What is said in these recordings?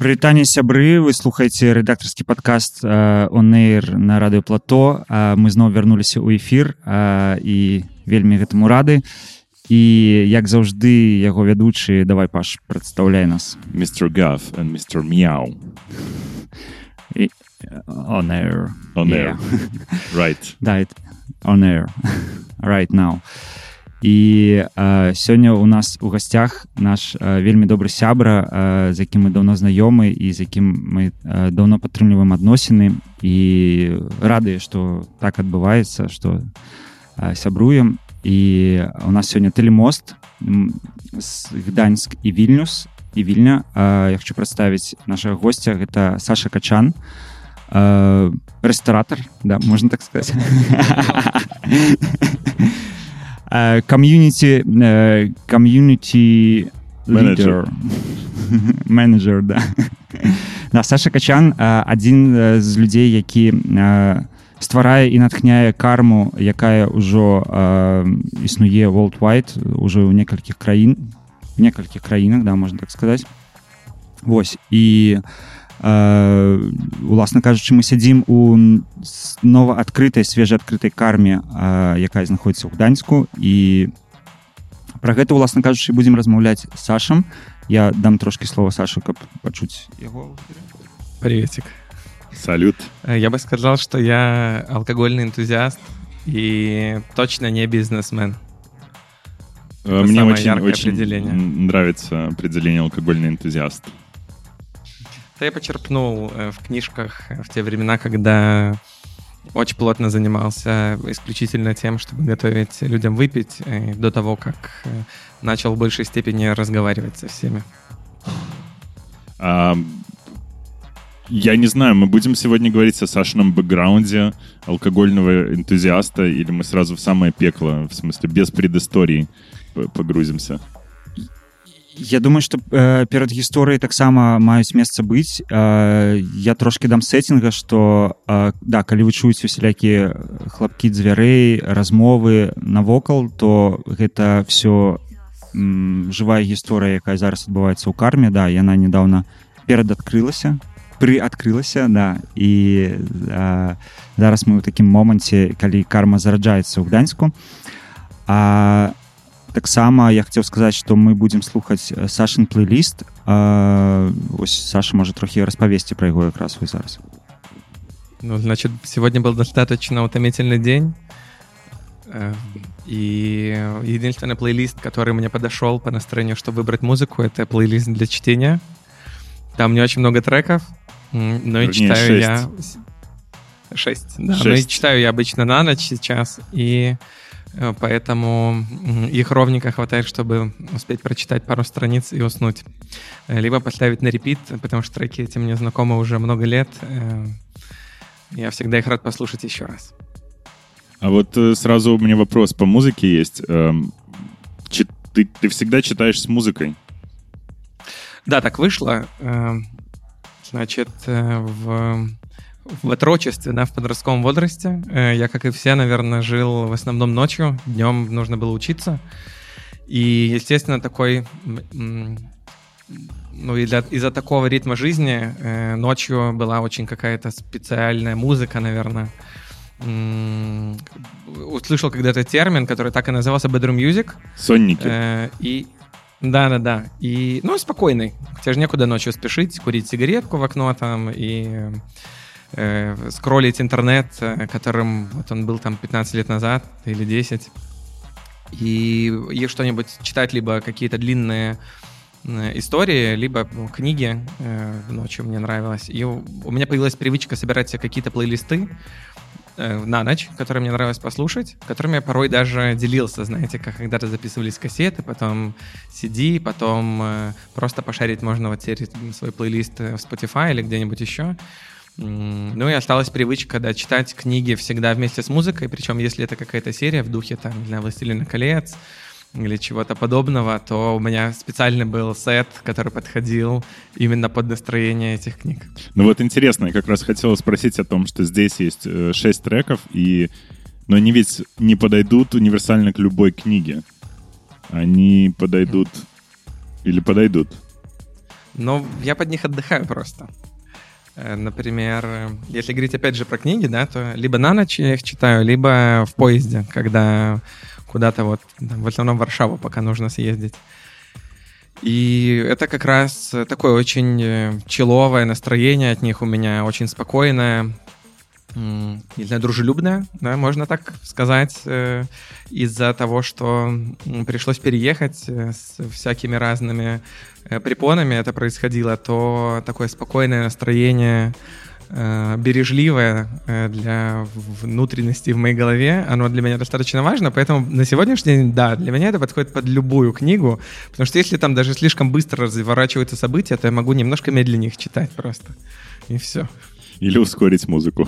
Прывітанне сябры вы слухаеце рэдактарскі падкаст онэйр на радыё плато мы зноў вярнуліся ў эфір і вельмі гэтаму рады. І як заўжды яго вядучы давай паш прадстаўляй нас. Мистер гаф мистер мяу. Right now і э, сёння у нас у гасцях наш э, вельмі добры сябра э, з якім мы даўно знаёмы і з якім мы э, даўно падтрымліваем адносіны і радыя што так адбываецца што э, сябруем і у нас сёння тэлемост гданьск і вільнюс і вільня. Э, я хочу прадставіць нашага гостця гэта Саша качан э, рэстаратар да можна так сказать комьюнити комьюнити менеджер менеджер да. На Саша качан адзін з людзей які стварае і натхняе карму якая ўжо існуе world white уже ў некалькіх краін некалькіх краінах да можна так сказаць Вось і уласна кажучы мы сядзім у нова адкрытай свежаадкрытай карме якая знаходіцца ў гданьску. І про гэта уласна кажучы будзем размаўляць сашам. Я дам трошки слова сашу каб пачуць яго. Приветик. Салют. Э, я бы сказал что я алкогольный энтузиаст и точно не бизнесмен. Это мне очень очень нравится определение алкогольный энтузиаст это я почерпнул э, в книжках в те времена, когда очень плотно занимался исключительно тем, чтобы готовить людям выпить э, до того, как э, начал в большей степени разговаривать со всеми. А, я не знаю, мы будем сегодня говорить о Сашином бэкграунде алкогольного энтузиаста, или мы сразу в самое пекло, в смысле без предыстории погрузимся? Я думаю что э, перад гісторыяй таксама маюць месца быць э, я трошки дам сеттинга что э, да калі вы чуеце усялякія хлапкі дзвярэй размовы навокал то гэта все жывая гісторыя якая зараз адбываецца ў карме. Да яна недавно перададкрылася прыадкрылася да. І э, зараз мы ў такім моманце калі карма зараджаецца ў гданьску. А таксама я хотел сказать что мы будем слухаць э, сашин плейліст ось саша может трохи распавесці про его якраз вы зараз ну, значит сегодня был достаточно утомительный день э, и единственный плейлист который мне подошел по настроению чтобы выбрать музыку это плейлист для чтения там не очень много треков но и читаю 6. я 6, да. 6. Но и читаю я обычно на ночь сейчас и поэтому их ровненько хватает, чтобы успеть прочитать пару страниц и уснуть. Э, либо поставить на репит, потому что треки эти мне знакомы уже много лет. Э, я всегда их рад послушать еще раз. А вот сразу у меня вопрос по музыке есть. Эм, ты, ты всегда читаешь с музыкой? Да, так вышло. Эм, значит, в в отрочестве, да, в подростковом возрасте. Э, я, как и все, наверное, жил в основном ночью. Днем нужно было учиться. И, естественно, такой... Ну, из-за из такого ритма жизни э, ночью была очень какая-то специальная музыка, наверное. Услышал когда-то термин, который так и назывался bedroom music. Сонники. Э, и да-да-да. И, ну, спокойный. Тебе же некуда ночью спешить, курить сигаретку в окно там и э, скроллить интернет, э, которым вот он был там 15 лет назад или 10, и, и что-нибудь читать, либо какие-то длинные э, истории, либо ну, книги э, ночью мне нравилось. И у, у меня появилась привычка собирать себе какие-то плейлисты э, на ночь, которые мне нравилось послушать, которыми я порой даже делился, знаете, как когда-то записывались кассеты, потом CD, потом э, просто пошарить можно вот теперь свой плейлист в Spotify или где-нибудь еще. Ну и осталась привычка, да, читать книги всегда вместе с музыкой, причем если это какая-то серия в духе, там, не знаю, «Властелина колец», или чего-то подобного, то у меня специальный был сет, который подходил именно под настроение этих книг. Ну вот интересно, я как раз хотел спросить о том, что здесь есть э, шесть треков, и... но они ведь не подойдут универсально к любой книге. Они подойдут... Или подойдут? Ну, я под них отдыхаю просто. Э, например, если говорить опять же про книги, да, то либо на ночь я их читаю, либо в поезде, когда куда-то вот, в основном в Варшаву пока нужно съездить. И это как раз такое очень э, человое настроение от них у меня, очень спокойное, не знаю, дружелюбная, да, можно так сказать, э, из-за того, что пришлось переехать э, с всякими разными э, препонами это происходило, то такое спокойное настроение, бережливое для внутренности в моей голове, оно для меня достаточно важно, поэтому на сегодняшний день, да, для меня это подходит под любую книгу, потому что если там даже слишком быстро разворачиваются события, то я могу немножко медленнее их читать просто, и все. Или ускорить музыку.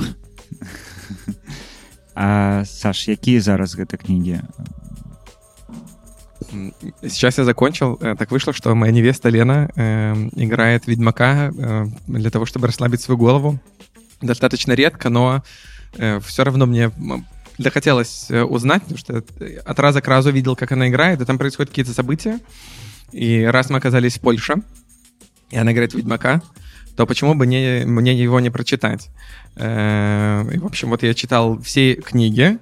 А Саш, якія зараз гэта кнігі Сейчас я закончил. Э, так вышло, что моя невеста Лена э, играет Ведьмака э, для того, чтобы расслабить свою голову. Достаточно редко, но э, все равно мне захотелось э, узнать, потому что от раза к разу видел, как она играет, и там происходят какие-то события. И раз мы оказались в Польше, и она играет Ведьмака, то почему бы не, мне его не прочитать? Э, и, в общем, вот я читал все книги,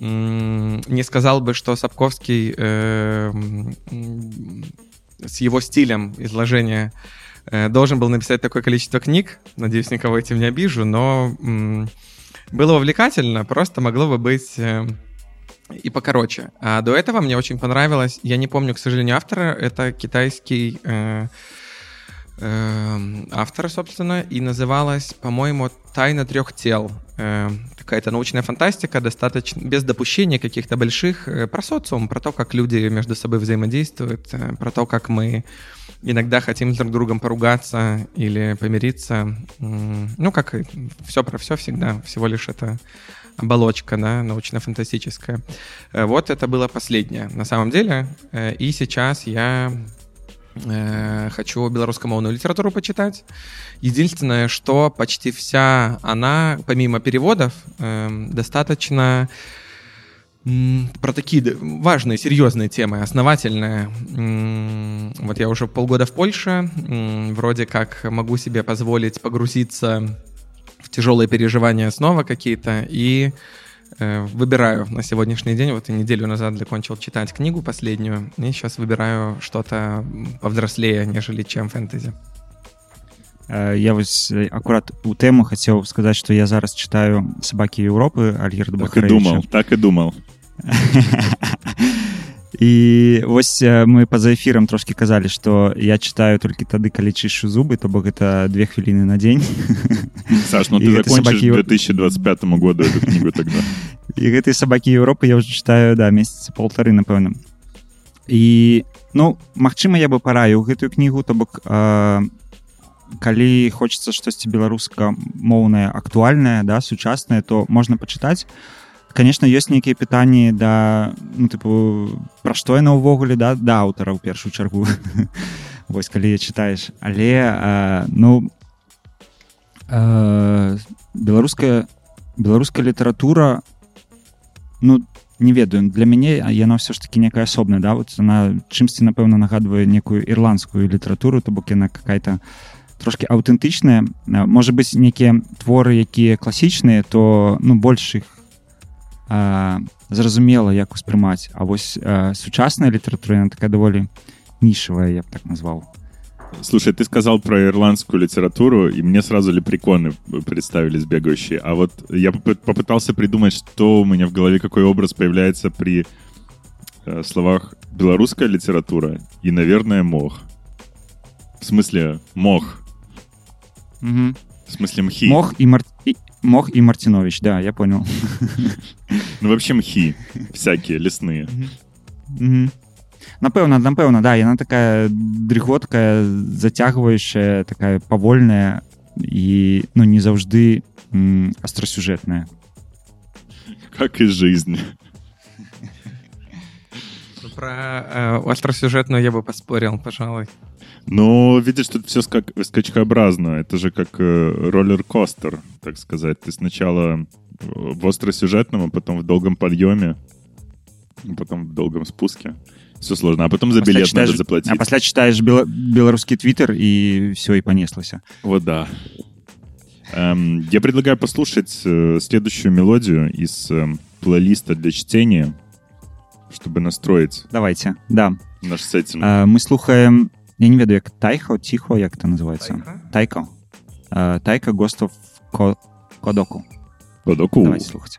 не сказал бы, что Сапковский э, с его стилем изложения э, должен был написать такое количество книг. Надеюсь, никого этим не обижу, но было увлекательно, просто могло бы быть э, и покороче. А до этого мне очень понравилось, я не помню, к сожалению, автора, это китайский э, э, автор, собственно, и называлась, по-моему, «Тайна трех тел». Э, какая-то научная фантастика, достаточно без допущения каких-то больших, э, про социум, про то, как люди между собой взаимодействуют, э, про то, как мы иногда хотим друг с другом поругаться или помириться. Ну, как все про все всегда, всего лишь это оболочка, да, научно-фантастическая. Э, вот это было последнее, на самом деле. И сейчас я хочу белорусскомовную литературу почитать. Единственное, что почти вся она, помимо переводов, эм, достаточно про такие важные, серьезные темы, основательные. Вот я уже полгода в Польше, вроде как могу себе позволить погрузиться в тяжелые переживания снова какие-то, и э, выбираю на сегодняшний день, вот и неделю назад закончил читать книгу последнюю, и сейчас выбираю что-то повзрослее, нежели чем фэнтези. Я вось акурат у тэму хацеў сказаць што я зараз читаю сабакі Еўропы альгерда так і думал так і думал і вось мы па-за эфірам трошки казалі што я читаю толькі тады калі чышу зубы то бок гэта две хвіліны на дзень. Саш, ну ты закончишь 2025 году книгу тогда. І гэтай сабакі Еўропы я уже читаю да месяца полторы напэўна. І ну Мачыма я бы параіў гэтую кнігу то бок калі хочется штосьці беларуска-моўнае актуальнае да сучаснае то можна пачытаць конечно ёсць нейкія пытанні да ну, тыпу пра што яна ўвогуле да да аўтара ў першую чаргу вось калі чытаеш. Але а, ну а, беларуская беларуская літаратура ну не ведаю для мяне яна ўсё ж таки некая асобная да вот она чымсьці напэўна нагадвае некую ірландскую літаратуру то бок яна какая-то трошки аўтэнтычныя можа быць нейкія творы якія класічныя то ну больш іх зразумела як успрымаць А вось сучасная літаратура яна такая даволі нішевая я б так назваў Слушай, ты сказал про ирландскую литературу, и мне сразу лепреконы представились бегающие. А вот я попытался придумать, что у меня в голове, какой образ появляется при э, словах белорусская литература и, наверное, мох. В смысле, мох. Угу. В смысле мхи. Мох и, Мар... и... Мох и Мартинович, да, я понял. Ну, вообще мхи всякие, лесные. Напэўна, напэўна, да, яна такая дрыготкая, зацягваючая, такая павольная і ну не заўжды астрасюжэтная. Как и жизнь. Про э, остросюжетную я бы поспорил, пожалуй. Ну, видишь, тут все скак скачкообразно. Это же как э, роллер-костер, так сказать. Ты сначала в остросюжетном, а потом в долгом подъеме, а потом в долгом спуске. Все сложно. А потом за билет читаешь, надо заплатить. А после читаешь бел белорусский твиттер, и все, и понеслось. Вот да. Эм, я предлагаю послушать э, следующую мелодию из э, плейлиста для чтения, чтобы настроить. Давайте, да. Наш сеттинг. Э, мы слухаем я не ведаю як тайхо ціхо як это называется тайко тайка гостов кодоку кодоку давайте слухать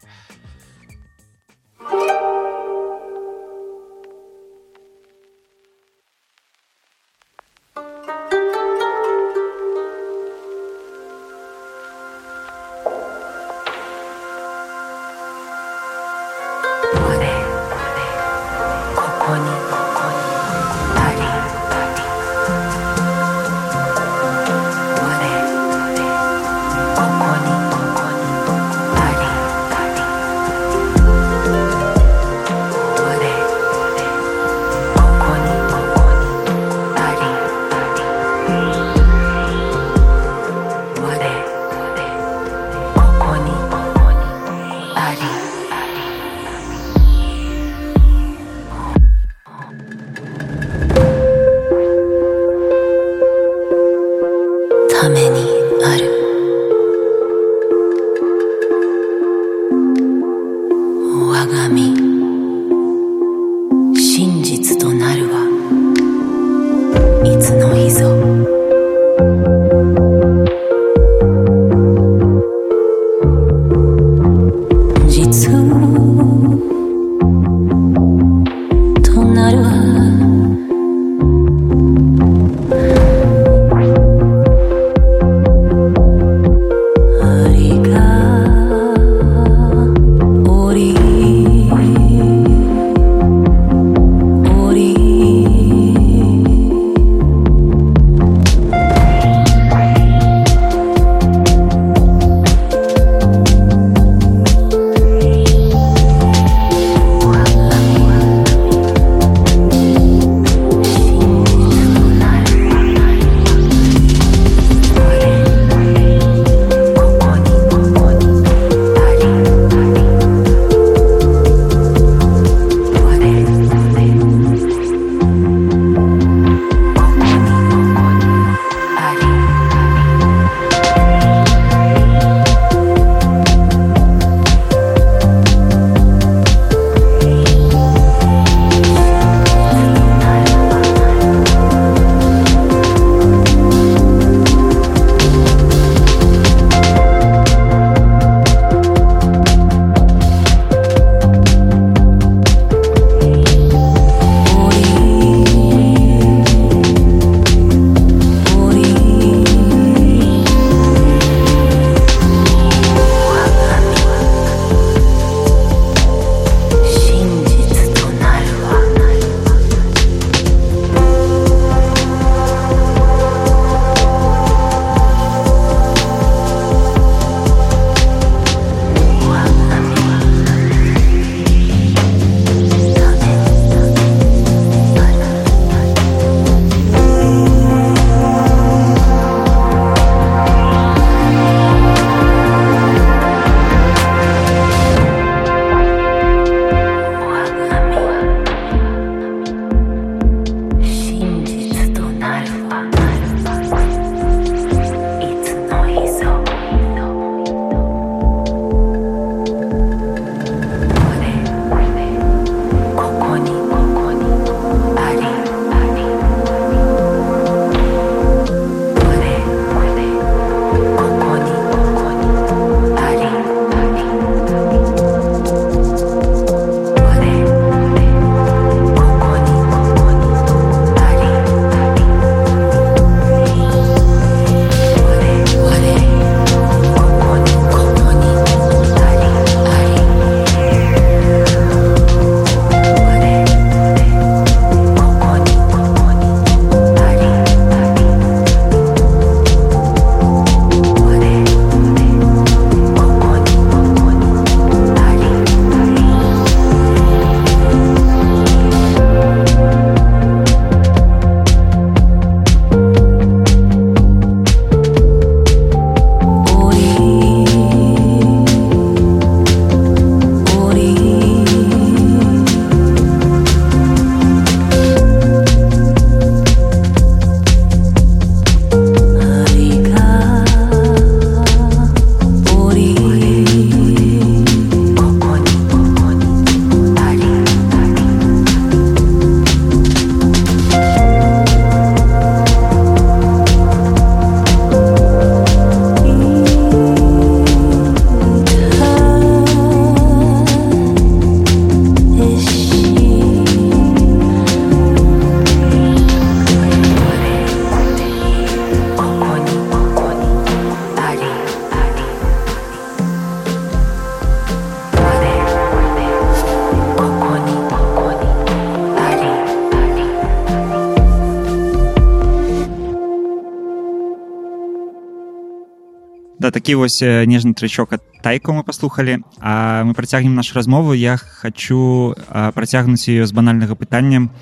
Да, такі вось э, нежны трычок ад тайку мы паслухалі а мы працягнем нашу размову я хочу а, працягнуць ее з банальнага пытання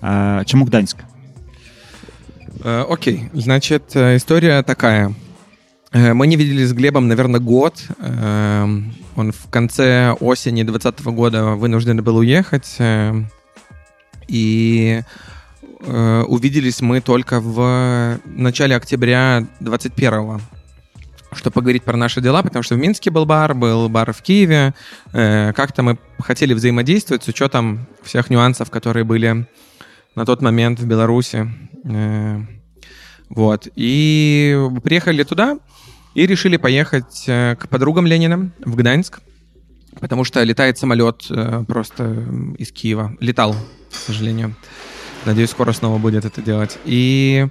а, чаму гданьск Э, Окей, значит, э, история такая. Мы не виделись с Глебом, наверное, год. Эм, Он в конце осени 2020 года вынужден был уехать. э, И увиделись мы только в начале октября 21 чтобы поговорить про наши дела, потому что в Минске был бар, был бар в Киеве. Э, Как-то мы хотели взаимодействовать с учетом всех нюансов, которые были на тот момент в Беларуси. Э, Вот. И приехали туда и решили поехать э, к подругам Ленина в Гданьск, потому что летает самолет просто из Киева. Летал, к сожалению. Надеюсь, скоро снова будет это делать. И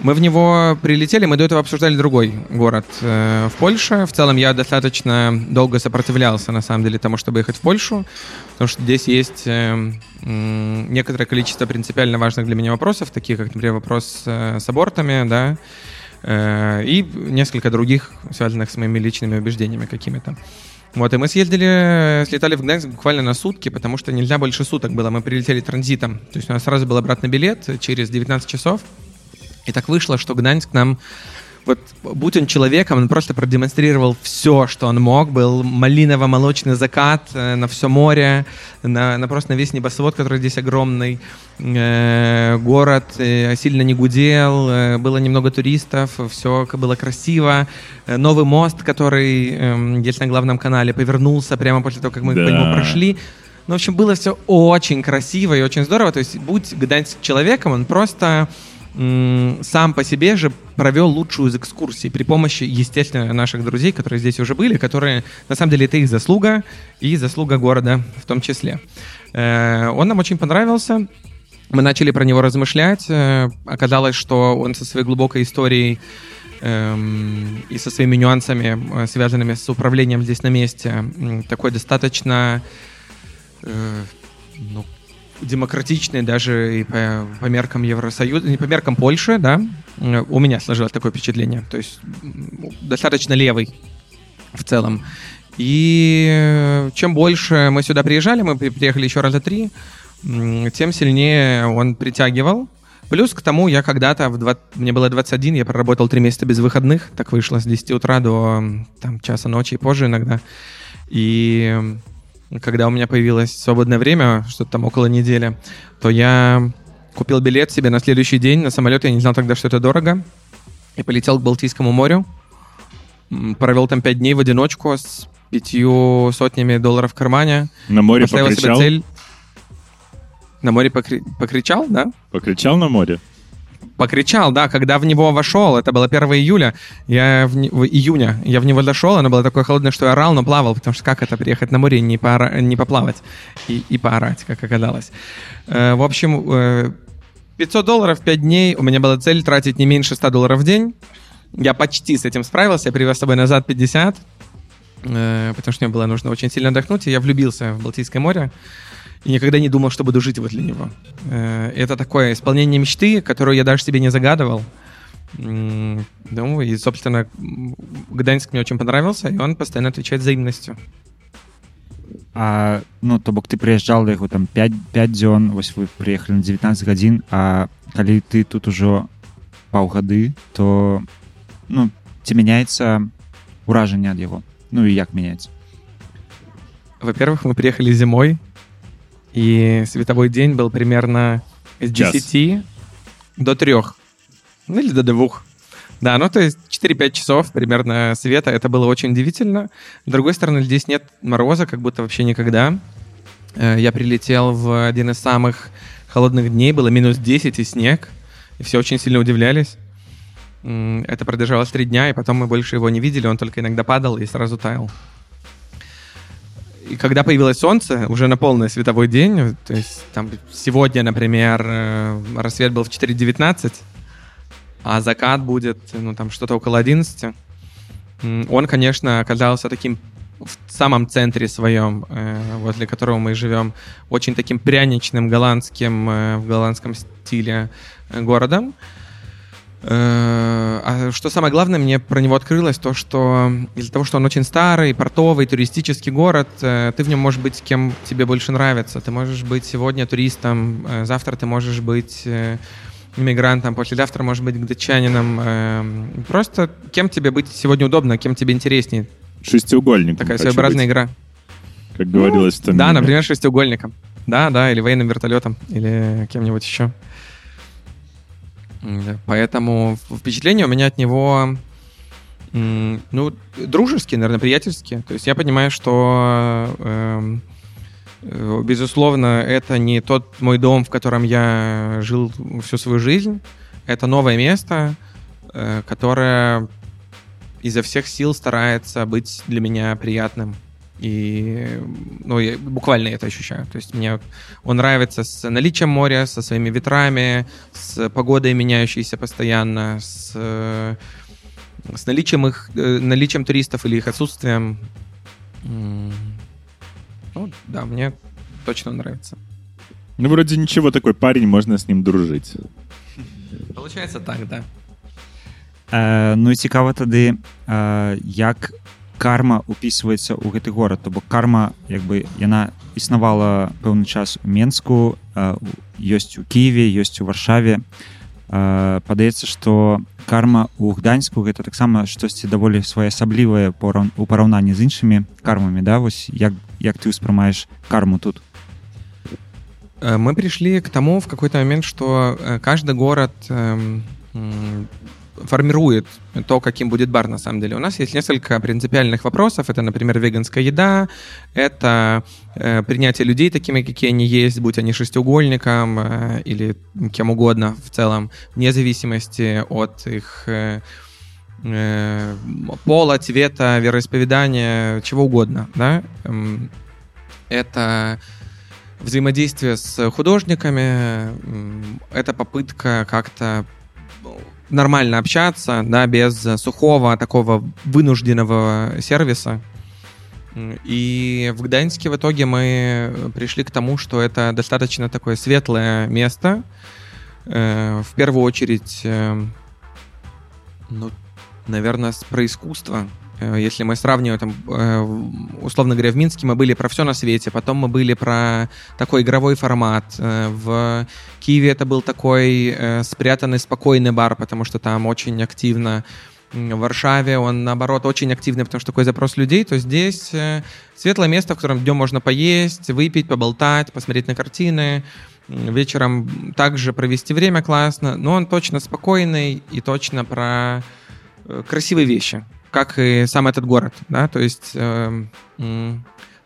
мы в него прилетели, мы до этого обсуждали другой город э, в Польше. В целом я достаточно долго сопротивлялся, на самом деле, тому, чтобы ехать в Польшу, потому что здесь есть э, м, некоторое количество принципиально важных для меня вопросов, такие как, например, вопрос э, с абортами, да, э, и несколько других, связанных с моими личными убеждениями какими-то. Вот, и мы съездили, слетали в Гданьск буквально на сутки, потому что нельзя больше суток было. Мы прилетели транзитом. То есть у нас сразу был обратный билет через 19 часов. И так вышло, что Гданьск нам вот будь он человеком, он просто продемонстрировал все, что он мог. Был малиново-молочный закат э, на все море, на, на просто на весь небосвод, который здесь огромный. Э, город э, сильно не гудел, э, было немного туристов, все было красиво. Э, новый мост, который эм, есть на главном канале, повернулся прямо после того, как мы Да. по нему прошли. Ну, в общем, было все очень красиво и очень здорово. То есть, будь Гданьск человеком, он просто сам по себе же провел лучшую из экскурсий при помощи, естественно, наших друзей, которые здесь уже были, которые, на самом деле, это их заслуга и заслуга города в том числе. Э, Он нам очень понравился. Мы начали про него размышлять. Э, Оказалось, что он со своей глубокой историей эм, и со своими нюансами, э, связанными с управлением здесь на месте, такой достаточно ну, демократичный даже и по, по меркам Евросоюза, не по меркам Польши, да, у меня сложилось такое впечатление. То есть достаточно левый в целом. И э, чем больше мы сюда приезжали, мы при- приехали еще раза три, тем сильнее он притягивал. Плюс к тому, я когда-то, в два- мне было 21, я проработал три месяца без выходных, так вышло с 10 утра до там, часа ночи и позже иногда. И когда у меня появилось свободное время, что-то там около недели, то я купил билет себе на следующий день на самолет, я не знал тогда, что это дорого, и полетел к Балтийскому морю. Провел там пять дней в одиночку с пятью сотнями долларов в кармане. На море Поставил себе покричал? цель. На море покри- покричал, да? Покричал на море? Покричал, да, когда в него вошел, это было 1 июля, я в, в июня, я в него дошел, оно было такое холодное, что я орал, но плавал, потому что как это приехать на море не, поора- не поплавать и, и поорать, как оказалось. Э, в общем, э, 500 долларов 5 дней, у меня была цель тратить не меньше 100 долларов в день, я почти с этим справился, я привез с собой назад 50, э, потому что мне было нужно очень сильно отдохнуть, и я влюбился в Балтийское море и никогда не думал, что буду жить возле него. Э, Это такое исполнение мечты, которую я даже себе не загадывал. М, Ну, и, собственно, м, Гданьск мне очень понравился, и он постоянно отвечает взаимностью. А, ну то бок ты прыязджаў да яго там 5 5 дзён вось вы прыехалі на 19 гадзін а калі ты тут ужо паўгады то ну ці мяняецца ўражанне ад яго ну і як мяняецца Во-первых, мы приехали зимой, и световой день был примерно с Час. 10 до 3. Ну, или до 2. Да, ну то есть 4-5 часов примерно света. Это было очень удивительно. С другой стороны, здесь нет мороза, как будто вообще никогда. Э, Я прилетел в один из самых холодных дней, было минус 10 и снег, и все очень сильно удивлялись. Это продолжалось три дня, и потом мы больше его не видели, он только иногда падал и сразу таял. И когда появилось солнце, уже на полный световой день, то есть там сегодня, например, э, рассвет был в 4.19, а закат будет, ну, там, что-то около 11, м, он, конечно, оказался таким в самом центре своем, э, возле которого мы живем, очень таким пряничным голландским, э, в голландском стиле городом. Э, А что самое главное, мне про него открылось то, что из-за того, что он очень старый, портовый, туристический город, э, ты в нем можешь быть кем тебе больше нравится. Ты можешь быть сегодня туристом, э, завтра ты можешь быть иммигрантом, послезавтра можешь быть гдачанином. э, Просто кем тебе быть сегодня удобно, кем тебе интереснее. Шестиугольник. Такая своеобразная игра. Как говорилось в том Да, например, шестиугольником. Да, да, или военным вертолетом, или кем-нибудь еще. Поэтому впечатление у меня от него Ну, дружеские, наверное, приятельские. То есть я понимаю, что, эм, э, безусловно, это не тот мой дом, в котором я жил всю свою жизнь. Это новое место, э, которое изо всех сил старается быть для меня приятным. И ну, я буквально это ощущаю. То есть мне он нравится с наличием моря, со своими ветрами, с погодой меняющейся постоянно, с, э, с наличием их, э, наличием туристов или их отсутствием. Ну, да, мне точно нравится. Ну, вроде ничего, такой парень, можно с ним дружить. Получается так, да. Э, ну і цікава тады э, як карма упісваецца ў гэты горад то бок карма як бы яна існавала пэўны час у менску э, у- ёсць у кіеве ёсць у варшаве. Падаецца што карма у гданьску гэта таксама штосьці даволі своеасаблівае пораў- у параўнанні з іншымі кармамі да? Вось як як ты ўспрымаеш карму тут? Э, Мы пришли к тому в какой-то момент, что э, каждый город формирует то, каким будет бар на самом деле. У нас есть несколько принципиальных вопросов. Это, например, веганская еда, это э, принятие людей такими, какие они есть, будь они шестиугольником э, или кем угодно в целом, вне зависимости от их э, э, пола, цвета, вероисповедания, чего угодно. Да? Эм, Это взаимодействие с художниками, м, это попытка как-то нормально общаться, да, без сухого такого вынужденного сервиса. И в Гданьске в итоге мы пришли к тому, что это достаточно такое светлое место. Э, В первую очередь, э, ну, наверное, про искусство. Э, Если мы сравниваем, там, э, условно говоря, в Минске мы были про все на свете, потом мы были про такой игровой формат. Э, В Киеве это был такой спрятанный, спокойный бар, потому что там очень активно. В Варшаве он, наоборот, очень активный, потому что такой запрос людей. То здесь светлое место, в котором днем можно поесть, выпить, поболтать, посмотреть на картины. Вечером также провести время классно, но он точно спокойный и точно про красивые вещи, как и сам этот город, да, то есть м,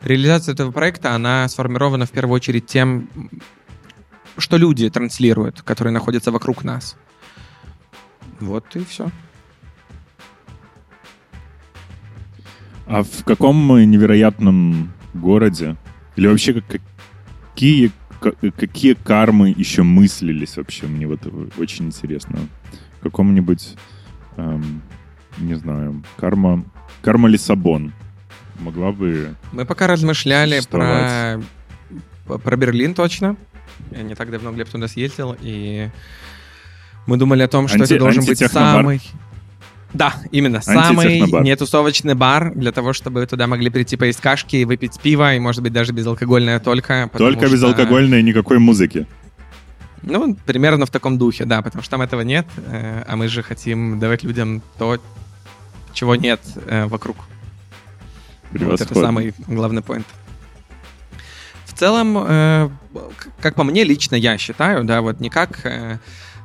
реализация этого проекта, она сформирована в первую очередь тем, что люди транслируют, которые находятся вокруг нас. Вот и все. А в каком невероятном городе? Или вообще как- какие, ка- какие кармы еще мыслились вообще? Мне вот очень интересно. В каком-нибудь, эм, не знаю, карма, карма Лиссабон. Могла бы... Мы пока размышляли про, про Берлин точно. Я не так давно Глеб туда съездил, и мы думали о том, что Анти- это должен быть самый... Да, именно, самый нетусовочный бар для того, чтобы туда могли прийти поесть кашки и выпить пиво, и, может быть, даже безалкогольное только. Только что- безалкогольной никакой музыки. Ну, примерно в таком духе, да, потому что там этого нет, э, а мы же хотим давать людям то, чего нет э, вокруг. Вот это самый главный поинт. В целом, э, как по мне, лично я считаю, да, вот не как э,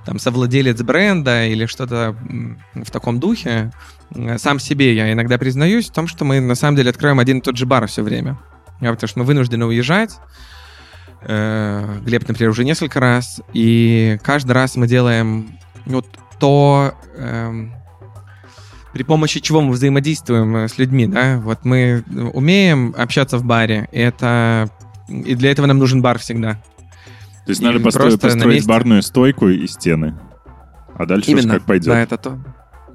там совладелец бренда или что-то в таком духе, э, сам себе я иногда признаюсь в том, что мы на самом деле откроем один и тот же бар все время. Потому что мы вынуждены уезжать. Э, Глеб, например, уже несколько раз. И каждый раз мы делаем вот то, эм, при помощи чего мы взаимодействуем э, с людьми, да, вот мы умеем общаться в баре, и это и для этого нам нужен бар всегда. То есть И надо построить, просто на построить месте. барную стойку и стены. А дальше уж Именно, как пойдет. да, это то.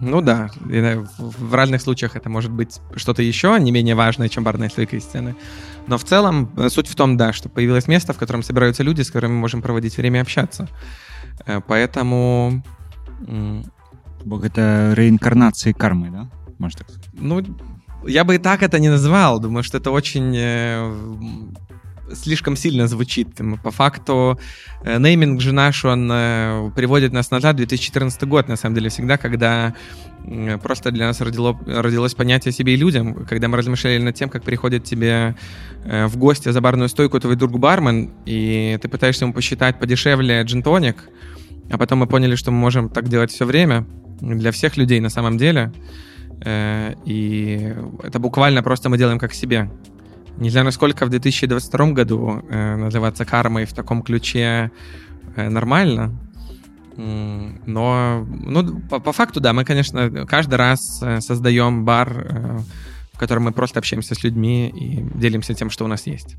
Ну да, да, в разных случаях это может быть что-то еще не менее важное, чем барная стойка и стены. Но в целом э, суть в том, да, что появилось место, в котором собираются люди, с которыми мы можем проводить время общаться. Э, Поэтому м, бо гэта рэінкарнацыі кармы да можна так сказать? Ну, я бы и так это не назвал. Думаю, что это очень э, слишком сильно звучит. По факту, э, нейминг же наш, он э, приводит нас назад в 2014 год, на самом деле, всегда, когда просто для нас родило, родилось понятие себе и людям, когда мы размышляли над тем, как приходит тебе э, в гости за барную стойку твой друг бармен, и ты пытаешься ему посчитать подешевле джин-тоник, а потом мы поняли, что мы можем так делать все время, для всех людей на самом деле. И это буквально просто мы делаем как себе. Не знаю, насколько в 2022 году э, называться кармой в таком ключе э, нормально. Но, ну, по, по факту, да, мы, конечно, каждый раз э, создаем бар, э, в котором мы просто общаемся с людьми и делимся тем, что у нас есть.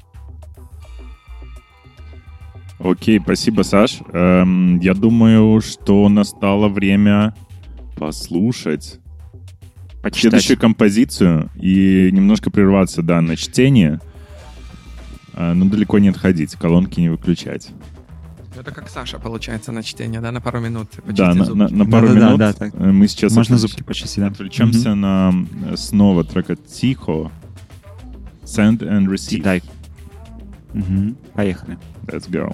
Окей, спасибо, Саш. Эм, я думаю, что настало время послушать Почитать. следующую композицию и немножко прерваться, да, на чтение, А, но далеко не отходить, колонки не выключать. Это как Саша, получается, на чтение, да, на пару минут. Да, на, на- на пару Да-да-да, минут да, так. э, мы сейчас Можно отвлеч- зубки почистить, да. отвлечемся на э, снова трека Тихо, Send and. Receive. Читай. Мгм. Поехали. Let's go.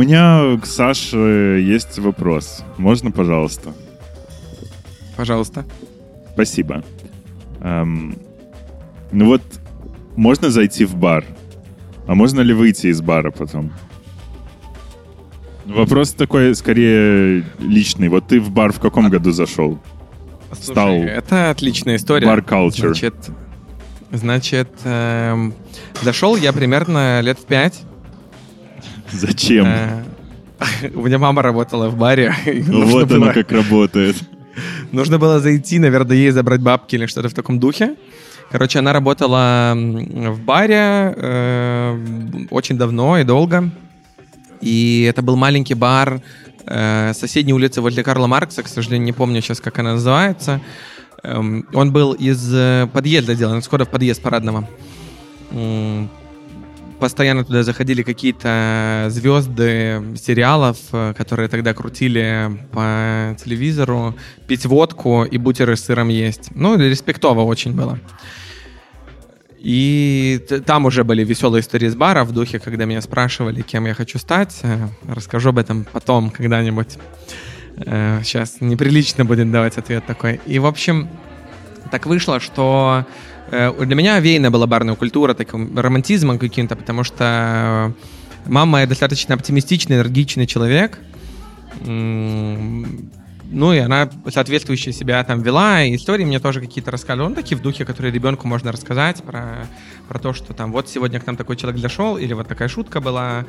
Меня к Саше есть вопрос. Можно, пожалуйста? Пожалуйста. Спасибо. Эм, ну вот, можно зайти в бар, а можно ли выйти из бара потом? Вопрос такой, скорее, личный. Вот ты в бар в каком году зашел? Слушай, Стал это отличная история. бар culture. Значит, значит эм, зашел я примерно лет в пять. Зачем? Э, У меня мама работала в баре. вот было- как работает. Нужно было зайти, наверное, ей забрать бабки или что-то в таком духе. Короче, она работала в баре э, очень давно и долго. И это был маленький бар э, соседней улицы возле Карла Маркса, к сожалению, не помню сейчас, как она называется. Эм, он был из э, подъезда сделан, скоро в подъезд парадного. Постоянно туда заходили какие-то звезды сериалов, э, которые тогда крутили по телевизору, пить водку и бутеры с сыром есть. Ну, респектово очень было. И там уже были веселые истории с бара в духе, когда меня спрашивали, кем я хочу стать. Э, Расскажу об этом потом когда-нибудь. Э, Сейчас неприлично будет давать ответ такой. И, в общем, так вышло, что для меня веяна была барная культура таким романтизмом каким-то, потому что мама моя достаточно оптимистичный, энергичный человек. Ну, и она соответствующая себя там вела, и истории мне тоже какие-то рассказывала. Ну, такие в духе, которые ребенку можно рассказать про, про то, что там вот сегодня к нам такой человек зашел, или вот такая шутка была.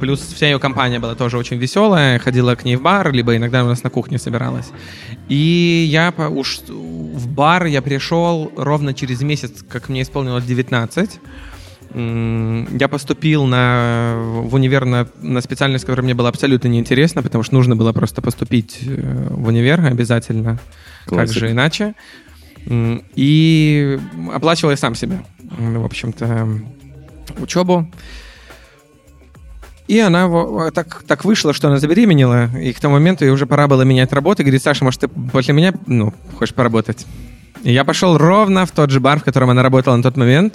Плюс вся ее компания была тоже очень веселая, ходила к ней в бар, либо иногда у нас на кухне собиралась. И я по- уж в бар я пришел ровно через месяц, как мне исполнилось 19. М, Я поступил на, в универ на, на специальность, которая мне была абсолютно неинтересна, потому что нужно было просто поступить э, в универ обязательно. Как Классика. же иначе? И оплачивал я сам себе, в общем-то, учебу. И она так, так вышла, что она забеременела, и к тому моменту ей уже пора было менять работу. И говорит, Саша, может, ты после меня ну, хочешь поработать? И я пошел ровно в тот же бар, в котором она работала на тот момент.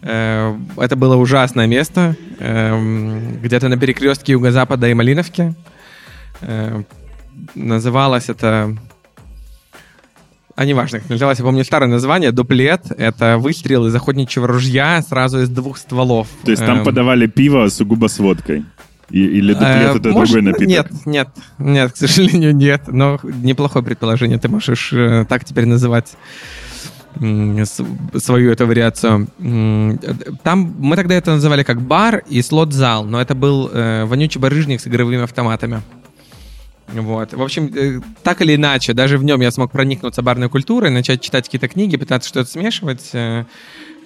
Э, Это было ужасное место, эм, где-то на перекрестке Юго-Запада и Малиновки. Э, Называлось это... А неважно, как называлось, я помню старое название. Дуплет — это выстрел из охотничьего ружья сразу из двух стволов. То есть там Эм, подавали пиво сугубо с водкой? И- или дуплет Э, это может, другой напиток? Нет, нет, нет, к сожалению, нет. Но неплохое предположение. Ты можешь э, так теперь называть свою эту вариацию. Там мы тогда это называли как бар и слот-зал, но это был э, вонючий барыжник с игровыми автоматами. Вот. В общем, э, так или иначе, даже в нем я смог проникнуться барной культурой, начать читать какие-то книги, пытаться что-то смешивать. Э,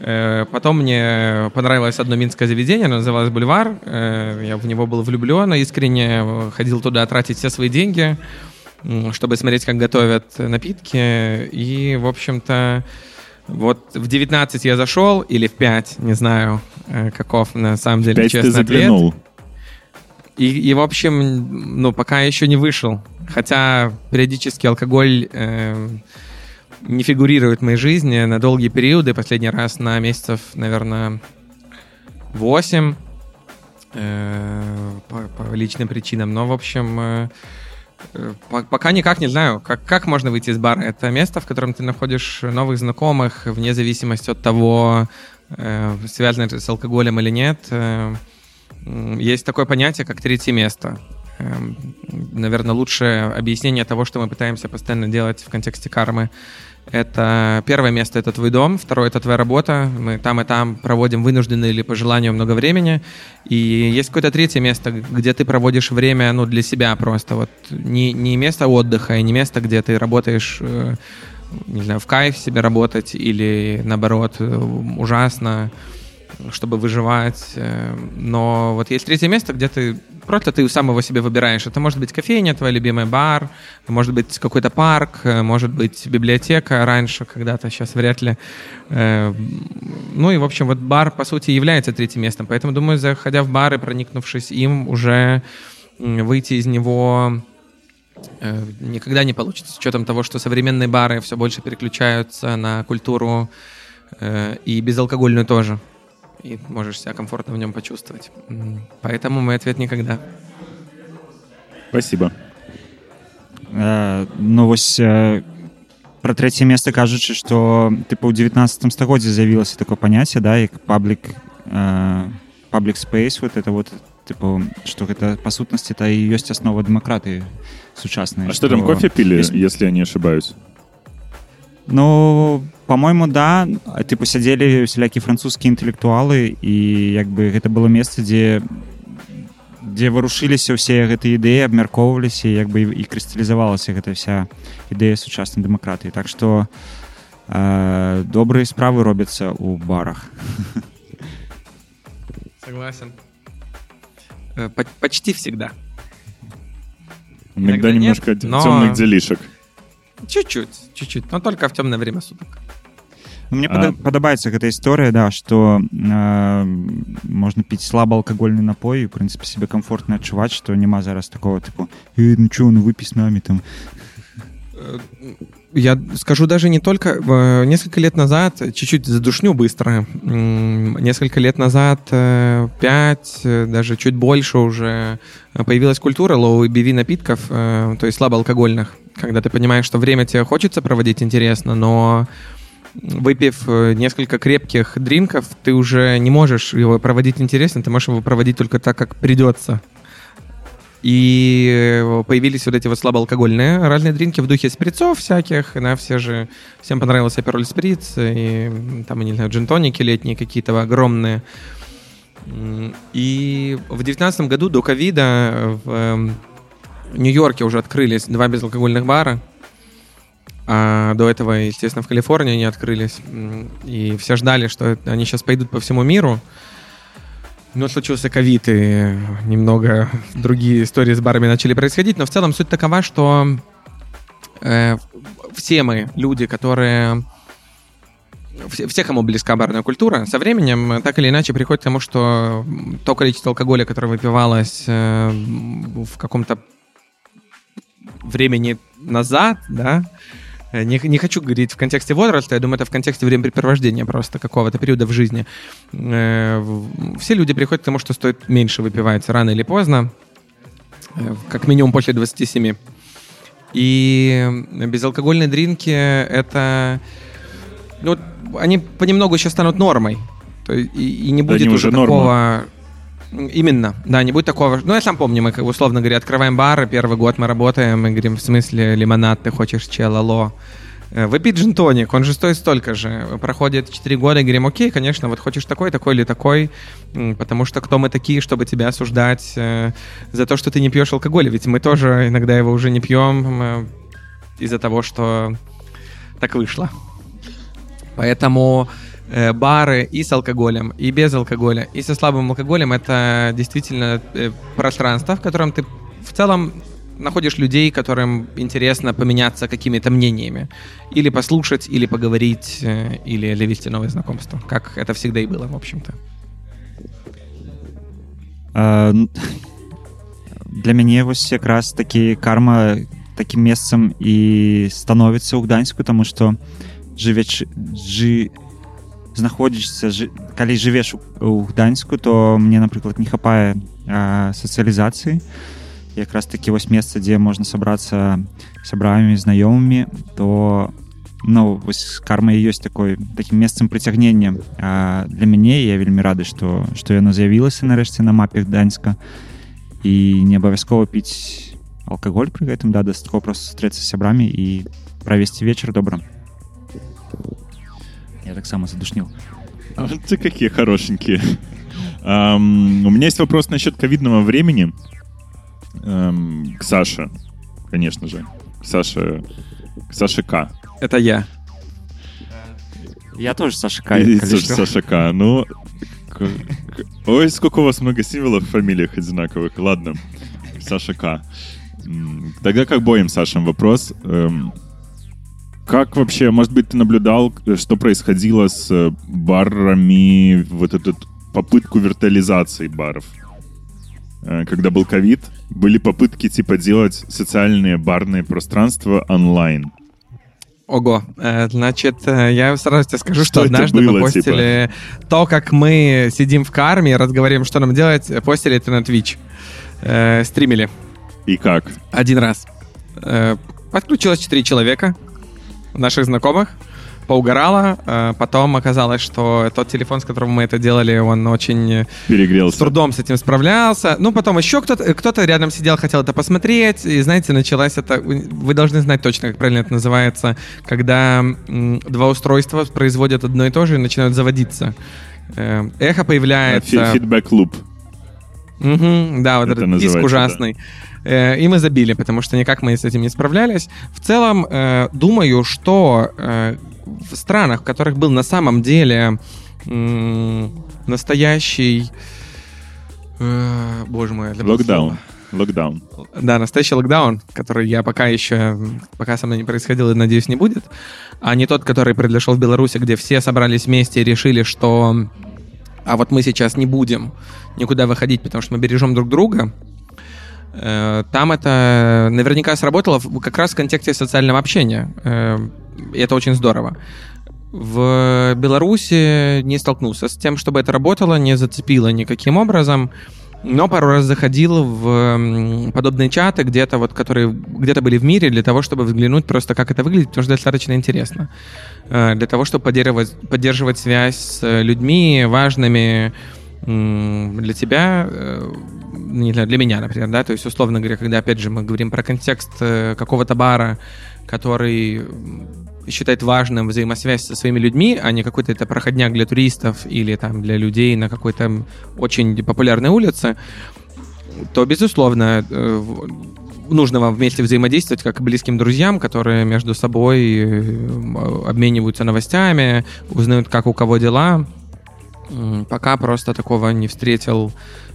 э, Потом мне понравилось одно минское заведение, оно называлось «Бульвар». Я в него был влюблен, искренне ходил туда тратить все свои деньги, чтобы смотреть, как готовят напитки. И, в общем-то, вот в 19 я зашел, или в 5, не знаю, каков на самом деле Пять ты честный ответ. И, и, в общем, ну, пока еще не вышел. Хотя периодически алкоголь э, не фигурирует в моей жизни на долгие периоды. Последний раз на месяцев, наверное, 8 э, по, по личным причинам. Но, в общем, э, э, по- пока никак не знаю, как, как можно выйти из бара. Это место, в котором ты находишь новых знакомых, вне зависимости от того, э, связано это с алкоголем или нет. Э, Есть такое понятие, как третье место. Наверное, лучшее объяснение того, что мы пытаемся постоянно делать в контексте кармы. Это первое место — это твой дом, второе — это твоя работа. Мы там и там проводим вынужденное или по желанию много времени. И есть какое-то третье место, где ты проводишь время ну, для себя просто. Вот не, не место отдыха и не место, где ты работаешь э, не знаю, в кайф себе работать или, наоборот, э, ужасно чтобы выживать. э, Но вот есть третье место, где ты просто ты самого себе выбираешь. Это может быть кофейня, твой любимый бар, может быть какой-то парк, э, может быть библиотека раньше когда-то, сейчас вряд ли. Э, Ну и, в общем, вот бар, по сути, является третьим местом. Поэтому, думаю, заходя в бар и проникнувшись им, уже выйти из него никогда не получится. С учетом того, что современные бары все больше переключаются на культуру и безалкогольную тоже и можешь себя комфортно в нем почувствовать. М, Поэтому мой ответ никогда. Спасибо. Э, ну вось э, про трэцяе месца кажучы што тыпу ў 19 стагоддзе з'явілася такое паняцце да як паблік паблік спейс вот это вот тыпу што гэта па сутнасці та і ёсць аснова дэмакратыі сучаснай А что там, кофе пили, если я не ошибаюсь? Ну, по-моему, да. Типу сядзелі всялякія французскія інтэлектуалы і як бы гэта было месца, дзе дзе варушыліся ўсе гэтыя ідэі, абмяркоўваліся, як бы і крысталізавалася гэта вся ідэя сучаснай дэмакратыі. Так што э, добрыя справы робяцца ў барах. Согласен. Э, по- Почти всегда. Иногда, Иногда немножко нет, но- темных делишек. Чуть-чуть, чуть-чуть, но только в темное время суток. Ну, Мне А- пада- падабаецца гэта гісторыя да што э, можна піць слаба алкагольны напой і в прынцыпе себе комфортна адчуваць што няма зараз такого тыпу э, ну чё ну выпі с нами там я скажу даже не только. э, Несколько лет назад, чуть-чуть задушню быстро, несколько лет назад, э, пять, э, даже чуть больше уже, появилась культура low ABV напитков, то есть слабоалкогольных, когда ты понимаешь, что время тебе хочется проводить интересно, но выпив несколько крепких дринков, ты уже не можешь его проводить интересно, ты можешь его проводить только так, как придется. И э, появились вот эти вот слабоалкогольные разные дринки в духе сприцов всяких. Да, все же, всем понравился Апероль Сприц, и там, не знаю, джинтоники летние какие-то огромные. И в девятнадцатом году до ковида в эм, Нью-Йорке уже открылись два безалкогольных бара. А до этого, естественно, в Калифорнии они открылись. И все ждали, что они сейчас пойдут по всему миру. Но случился ковид, и немного другие истории с барами начали происходить. Но в целом суть такова, что э, все мы люди, которые... Все, все, кому близка барная культура, со временем э, так или иначе приходит к тому, что то количество алкоголя, которое выпивалось э, в каком-то времени назад, да, не, не хочу говорить в контексте возраста, я думаю, это в контексте времяпрепровождения просто какого-то периода в жизни. Э, Все люди приходят к тому, что стоит меньше выпивать рано или поздно, э, как минимум после 27. И безалкогольные дринки — это... Ну, они понемногу сейчас станут нормой. То есть и, и не будет они уже уже норма. Именно, да, не будет такого. Ну, я сам помню, мы, условно говоря, открываем бары, первый год мы работаем, и говорим, в смысле, лимонад, ты хочешь чел, алло. Э, Выпить джин-тоник, он же стоит столько же. Проходит 4 года, и говорим, окей, конечно, вот хочешь такой, такой или такой, потому что кто мы такие, чтобы тебя осуждать э, за то, что ты не пьешь алкоголь, ведь мы тоже иногда его уже не пьем э, из-за того, что так вышло. Поэтому бары и с алкоголем, и без алкоголя, и со слабым алкоголем это действительно э, пространство, в котором ты в целом находишь людей, которым интересно поменяться какими-то мнениями. Или послушать, или поговорить, э, или завести новые знакомства. Как это всегда и было, в общем-то. Э, н- для мяне вось якраз такі карма такім месцам і становіцца ў гданьску тому что жывеч жы знаходзішся жы, калі жывеш у, у гданьску то мне напрыклад не хапае а, сацыялізацыі якраз такі вось месца дзе можна сабрацца сябрамі знаёмымі то ну вось карма і ёсць такой такім месцам прыцягнення а, для мяне я вельмі рады што што яно з'явілася нарэшце на мапе гданьска і не абавязкова піць алкаголь пры гэтым да дастаткова просто сустрэцца з сябрамі і правесці вечар добра я таксама задушніў А вот ты какие хорошенькие. Ам, у меня есть вопрос насчет ковидного времени. Ам, к Саше, конечно же. К Саше, к Саше К. Это я. я тоже Саша, Саша К. Ну, к- к- ой, сколько у вас много символов в фамилиях одинаковых. Ладно, Саша К. Тогда как боем, Сашам, вопрос. Как вообще, может быть, ты наблюдал, э, что происходило с э, барами, вот эту попытку виртуализации баров? Э, Когда был ковид, были попытки типа делать социальные барные пространства онлайн. Ого, значит, я сразу тебе скажу, что, Что однажды мы было, постили то, как мы сидим в карме, разговариваем, что нам делать, постили это на Twitch. Э, стримили И как? один раз. Э, подключилось четыре человека, наших знакомых, поугарало. Э, потом оказалось, что тот телефон, с которым мы это делали, он очень э, с Перегрелся. трудом с этим справлялся. Ну, потом еще кто-то, кто-то рядом сидел, хотел это посмотреть. И, знаете, началась это... Вы должны знать точно, как правильно это называется, когда два устройства производят одно и то же и начинают заводиться. Э, Эхо появляется. Фидбэк-луп. Мгм, да, вот Это этот диск называется, ужасный. Э, И мы забили, потому что никак мы с этим не справлялись. В целом, э, думаю, что э, в странах, в которых был на самом деле настоящий... э, Боже мой, Локдаун. Локдаун. Да, настоящий локдаун, который я пока еще, пока со мной не происходил и, надеюсь, не будет, а не тот, который произошел в Беларуси, где все собрались вместе и решили, что а вот мы сейчас не будем никуда выходить, потому что мы бережем друг друга. Э, Там это наверняка сработало как раз в контексте социального общения. Э, И это очень здорово. В Беларуси не столкнулся с тем, чтобы это работало, не зацепило никаким образом. Но пару раз заходил в подобные чаты, где-то вот, которые где-то были в мире, для того, чтобы взглянуть просто, как это выглядит, потому что достаточно интересно. Э, Для того, чтобы поддерживать, поддерживать связь с э, людьми важными для тебя, э, не знаю, для меня, например, да, то есть, условно говоря, когда, опять же, мы говорим про контекст э, какого-то бара, который считает важным взаимосвязь со своими людьми, а не какой-то это проходняк для туристов или там для людей на какой-то очень популярной улице, то, безусловно, э, нужно вам вместе взаимодействовать как близким друзьям, которые между собой обмениваются новостями, узнают, как у кого дела. Пока просто такого не встретил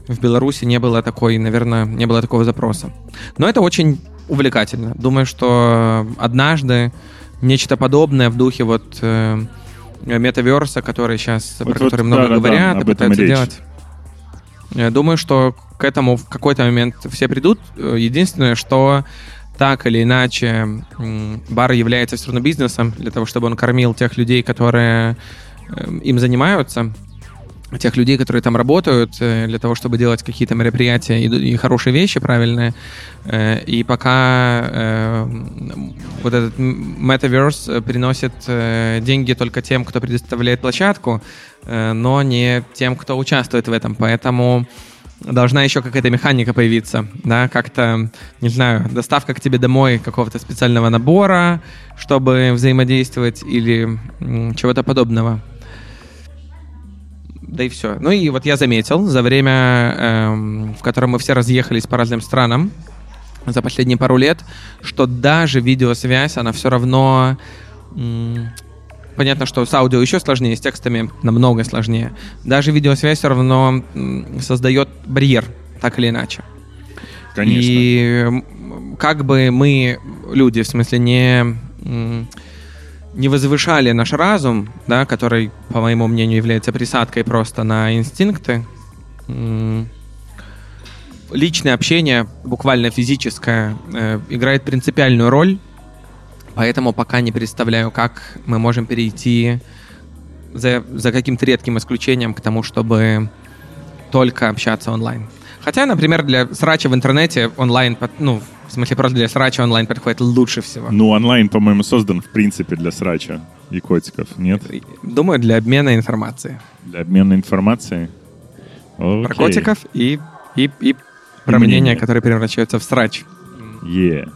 в Беларуси, не было такой, наверное, не было такого запроса. Но это очень увлекательно. Думаю, что однажды нечто подобное в духе вот э, метаверса, который сейчас, Вот- про вот, который много да-да-да, говорят этом и пытаются речь. делать. Я думаю, что к этому в какой-то момент все придут. Э, Единственное, что так или иначе бар является все равно бизнесом для того, чтобы он кормил тех людей, которые э, им занимаются, тех людей, которые там работают, э, для того, чтобы делать какие-то мероприятия и, и хорошие вещи правильные. Э, И пока э, вот этот Metaverse приносит деньги только тем, кто предоставляет площадку, но не тем, кто участвует в этом. Поэтому должна еще какая-то механика появиться, да, как-то, не знаю, доставка к тебе домой какого-то специального набора, чтобы взаимодействовать или чего-то подобного. Да и все. Ну и вот я заметил за время, эм, в котором мы все разъехались по разным странам за последние пару лет, что даже видеосвязь, она все равно... м, понятно, что с аудио еще сложнее, с текстами намного сложнее. Даже видеосвязь все равно м, создает барьер, так или иначе. Конечно. И как бы мы, люди, в смысле, не, м, не возвышали наш разум, да, который, по моему мнению, является присадкой просто на инстинкты, личное общение, буквально физическое, э, играет принципиальную роль, поэтому пока не представляю, как мы можем перейти за, за каким-то редким исключением к тому, чтобы только общаться онлайн. Хотя, например, для срача в интернете онлайн, ну, в смысле, просто для срача онлайн подходит лучше всего. Ну, онлайн, по-моему, создан, в принципе, для срача и котиков, нет? Думаю, для обмена информацией. Для обмена информацией? Про Окей. котиков и, и, и про мнение. мнения, которые превращаются в срач. Е.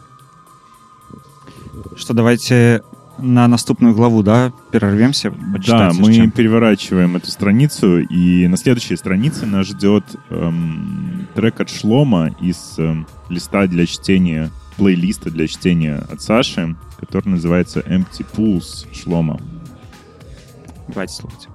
Что, давайте на наступную главу, да, перервемся? Да, мы чем. переворачиваем эту страницу, и на следующей странице нас ждет эм, трек от Шлома из эм, листа для чтения, плейлиста для чтения от Саши, который называется Empty Pools Шлома. Давайте слушать.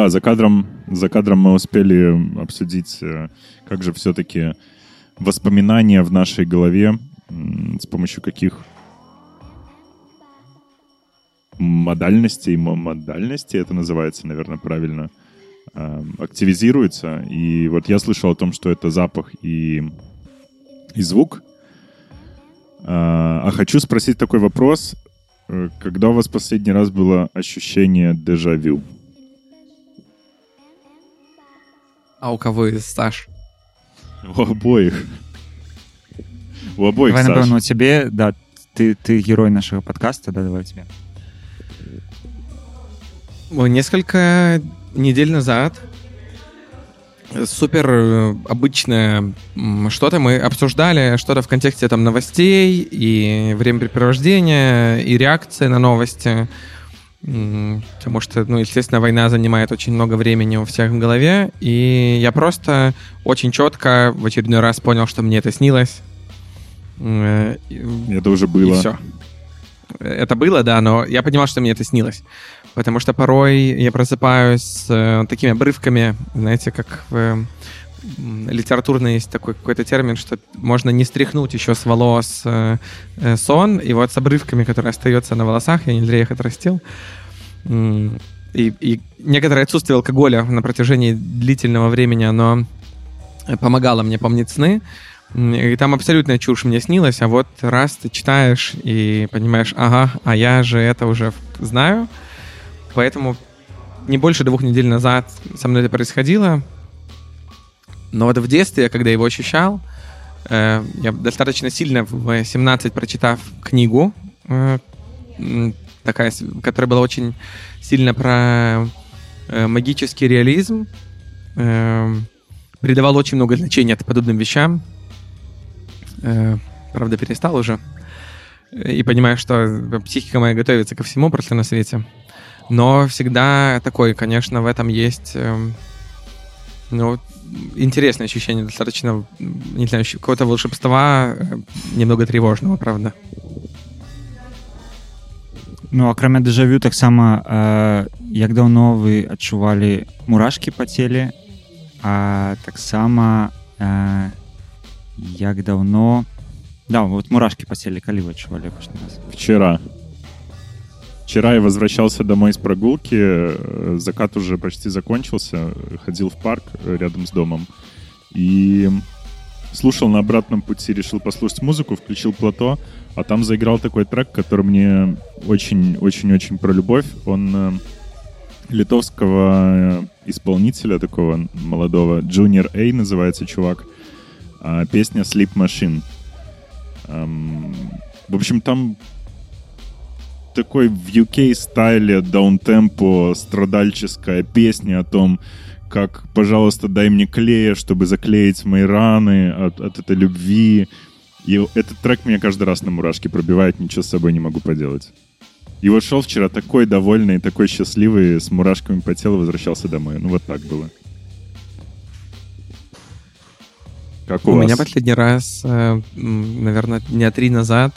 Да, за кадром, за кадром мы успели обсудить, э, как же все-таки воспоминания в нашей голове, с помощью каких модальностей, мо- модальностей это называется, наверное, правильно, э, активизируются. И вот я слышал о том, что это запах и, и звук. А а хочу спросить такой вопрос. Э, Когда у вас последний раз было ощущение дежавю? А у кого из Саш? У обоих. У обоих, Давай, Саш. напевно, у тебе, да, ты, ты герой нашего подкаста, да, давай тебе. Несколько недель назад супер э, обычное что-то мы обсуждали, что-то в контексте там новостей и времяпрепровождения, и реакции на новости. Потому что, ну, естественно, война занимает очень много времени у всех в голове. И я просто очень четко в очередной раз понял, что мне это снилось. Э, Это уже было. и все. Это было, да, но я понимал, что мне это снилось. Потому что порой я просыпаюсь с э, такими обрывками, знаете, как в, литературно есть такой какой-то термин, что можно не стряхнуть еще с волос э, э, сон, и вот с обрывками, которые остаются на волосах, я не зря их отрастил, и, и некоторое отсутствие алкоголя на протяжении длительного времени, оно помогало мне помнить сны, и там абсолютная чушь мне снилась, а вот раз ты читаешь и понимаешь, ага, а я же это уже знаю, поэтому не больше двух недель назад со мной это происходило, но вот в детстве, когда его ощущал, э, я достаточно сильно в 17 прочитав книгу, э, такая, которая была очень сильно про э, магический реализм, э, придавал очень много значения подобным вещам. Э, правда, перестал уже. Э, И понимаю, что психика моя готовится ко всему просто на свете. Но всегда такой, конечно, в этом есть эм, ну, интересное ощущение, достаточно, м, не знаю, щ- какого-то волшебства, э, немного тревожного, правда. Ну, акрамя дэжавю таксама э, як даўно вы адчувалі мурашкі па целе а таксама э, як даўно да вот мурашкі па целе калі вы адчувалі апошні раз Вчера. Вчера я возвращался домой с прогулки. э, Закат уже почти закончился. Ходил в парк э, рядом с домом. И слушал на обратном пути, решил послушать музыку, включил плато, а там заиграл такой трек, который мне очень-очень-очень про любовь. Он э, литовского исполнителя такого молодого, Junior A называется чувак. А Песня Sleep Machine. Эм, В общем, там такой в UK стайле даунтемпо страдальческая песня о том, как, пожалуйста, дай мне клея, чтобы заклеить мои раны от, от этой любви. И этот трек меня каждый раз на мурашки пробивает, ничего с собой не могу поделать. И вот шел вчера такой довольный, такой счастливый, с мурашками по телу возвращался домой. Ну вот так было. Как у, У вас? меня последний раз, э, наверное, дня три назад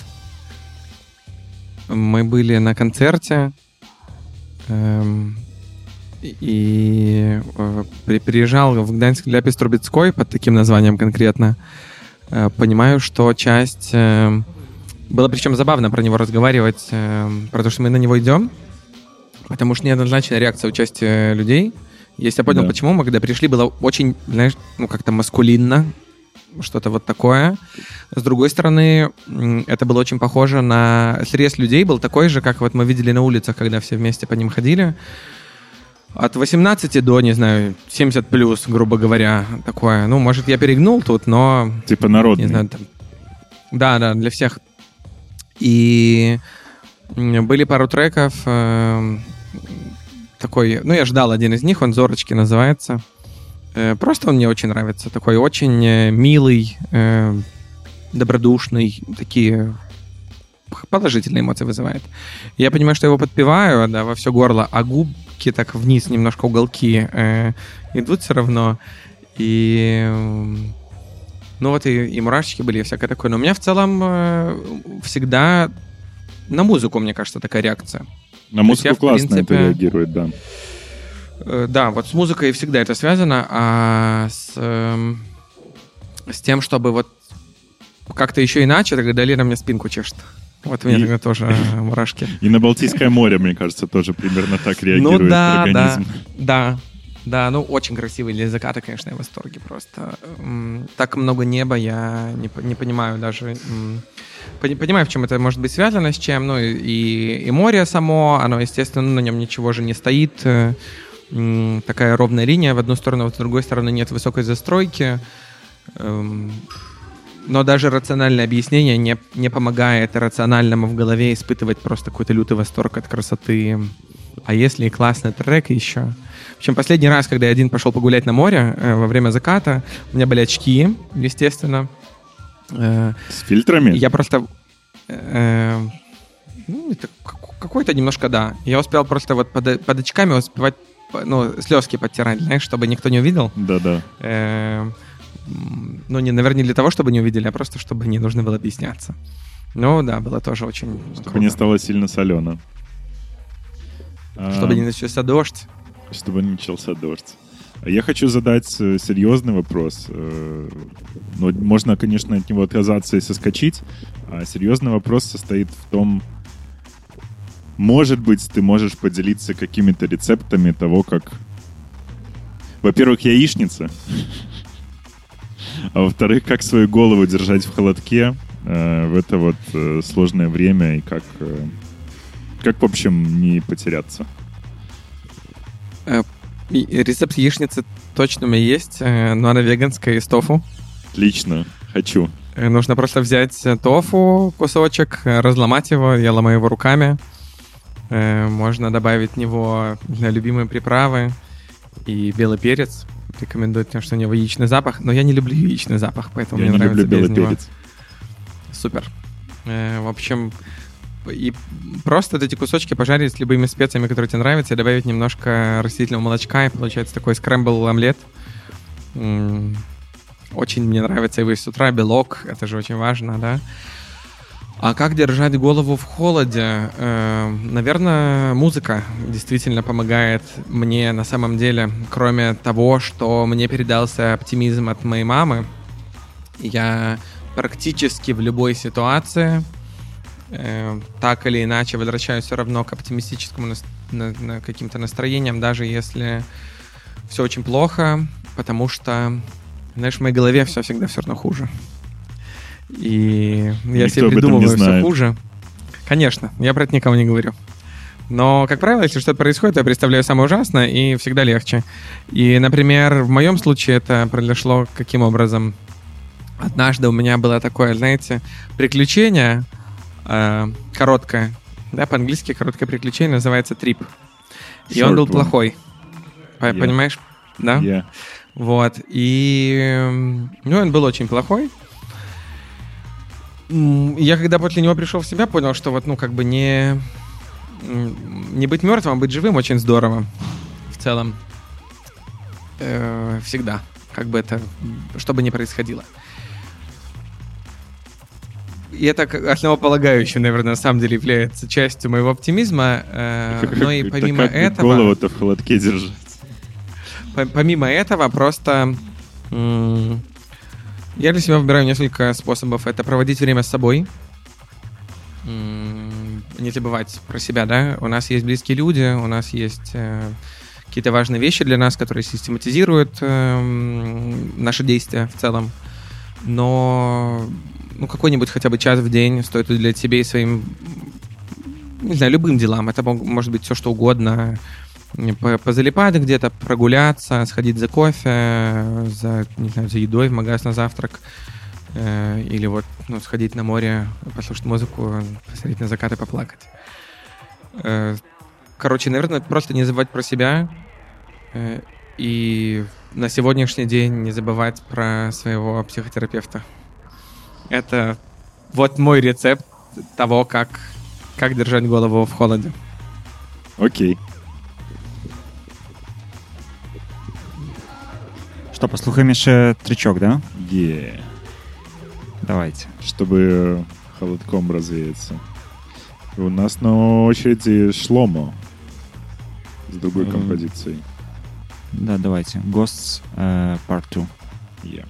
мы были на концерте, эм, и э, при- приезжал в Гданьск для Трубецкой под таким названием конкретно. Э, Понимаю, что часть... э, Было причем забавно про него разговаривать, э, про то, что мы на него идем, потому что неоднозначная реакция у части людей. Если я понял, Да. почему, мы когда пришли, было очень, знаешь, ну как-то маскулинно, что-то вот такое. С другой стороны, это было очень похоже на... Срез людей был такой же, как вот мы видели на улицах, когда все вместе по ним ходили. От 18 до, не знаю, 70 плюс, грубо говоря, такое. Ну, может, я перегнул тут, но Типа народный. не знаю, там... Да, да, для всех. И были пару треков. эм, такой, ну, я ждал один из них, он «Зорочки» называется. Э, Просто он мне очень нравится. Такой очень э, милый, э, добродушный, такие положительные эмоции вызывает. Я понимаю, что я его подпеваю, да, во все горло, а губки так вниз, немножко уголки э, идут все равно. И ну вот и, и мурашечки были, и всякое такое. Но у меня в целом э, всегда на музыку, мне кажется, такая реакция. На музыку я, классно принципе, это реагирует, да. Э, Да, вот с музыкой всегда это связано, а с, эм, с тем, чтобы вот как-то еще иначе, тогда Лера мне спинку чешет. Вот у меня И- тогда тоже э, мурашки. И на Балтийское море, мне кажется, тоже примерно так реагирует Ну да, да, организм. да. Да, ну очень красивый для заката, конечно, я в восторге просто. Так много неба, я не, не понимаю даже. Понимаю, в чем это может быть связано, с чем. Ну и, и море само, оно, естественно, на нем ничего же не стоит. Такая ровная линия в одну сторону, в другой стороны нет высокой застройки. Эм, Но даже рациональное объяснение не, не помогает рациональному в голове испытывать просто какой-то лютый восторг от красоты. А если и классный трек еще? В общем, последний раз, когда я один пошел погулять на море э, во время заката, у меня были очки, естественно. Э, С фильтрами? я просто... э, ну, это как- какой-то немножко, да. Я успел просто вот под, под очками успевать ну, слезки подтирать, знаешь, чтобы никто не увидел. Да-да. Э, ну, не, наверное, не для того, чтобы не увидели, а просто чтобы не нужно было объясняться. Ну, да, было тоже очень Чтобы круто. не стало сильно солено. Чтобы не начался дождь. Чтобы не начался дождь. А Я хочу задать э, серьезный вопрос. Э, Ну, можно, конечно, от него отказаться и соскочить. А серьезный вопрос состоит в том, может быть, ты можешь поделиться какими-то рецептами того, как... Во-первых, яичница. А во-вторых, как свою голову держать в холодке э, в это вот э, сложное время и как... э, как, в общем, не потеряться. И рецепт яичницы точно у меня есть, э, но она веганская из тофу. Отлично, хочу. Э, Нужно просто взять э, тофу, кусочек, э, разломать его, я ломаю его руками. Э, Можно добавить в него любимые приправы и белый перец. Рекомендую, потому что у него яичный запах. Но я не люблю яичный запах, поэтому Я мне не нравится люблю белый без него. перец. Супер. Э, В общем, и просто эти кусочки пожарить с любыми специями, которые тебе нравятся, и добавить немножко растительного молочка, и получается такой скрэмбл омлет. Очень мне нравится его с утра, белок, это же очень важно, да. А как держать голову в холоде? Э, Наверное, музыка действительно помогает мне на самом деле, кроме того, что мне передался оптимизм от моей мамы. Я практически в любой ситуации э, так или иначе возвращаюсь все равно к оптимистическому нас- на- на каким-то настроениям, даже если все очень плохо, потому что, знаешь, в моей голове все всегда все равно хуже. И я Никто себе придумываю все хуже. Конечно, я про это никому не говорю. Но, как правило, если что-то происходит, я представляю самое ужасное, и всегда легче. И, например, в моем случае это произошло каким образом? Однажды у меня было такое, знаете, приключение э, короткое. Да, по-английски короткое приключение называется трип. И он Short был one. плохой. Yeah. Понимаешь? Да? Я. Вот. И ну, он был очень плохой. Я когда после него пришел в себя, понял, что вот, ну, как бы не, не быть мертвым, а быть живым очень здорово. В целом. Э, всегда. Как бы это, что бы ни происходило. И это основополагающее, наверное, на самом деле является частью моего оптимизма. э, но и Так помимо как этого... голову-то в холодке держать? По- Помимо этого, просто м, я для себя выбираю несколько способов. Это проводить время с собой. Не забывать про себя, да. У нас есть близкие люди, у нас есть э, какие-то важные вещи для нас, которые систематизируют эм, наши действия в целом. Но ну, какой-нибудь хотя бы час в день стоит уделять себе и своим, не знаю, любым делам. Это может быть все, что угодно позалипать где-то, прогуляться, сходить за кофе, за, не знаю, за едой в магаз на завтрак, э, или вот ну, сходить на море, послушать музыку, посмотреть на закат и поплакать. Э, короче, наверное, просто не забывать про себя э, и на сегодняшний день не забывать про своего психотерапевта. Это вот мой рецепт того, как, как держать голову в холоде. Окей. Што паслухаем яшчэ трычок да Е. давайте Чтобы холодком развеяться. И у нас на очереди Шломо с другой Мгм. композицией. Да, давайте. Ghosts э, Part 2. Yeah.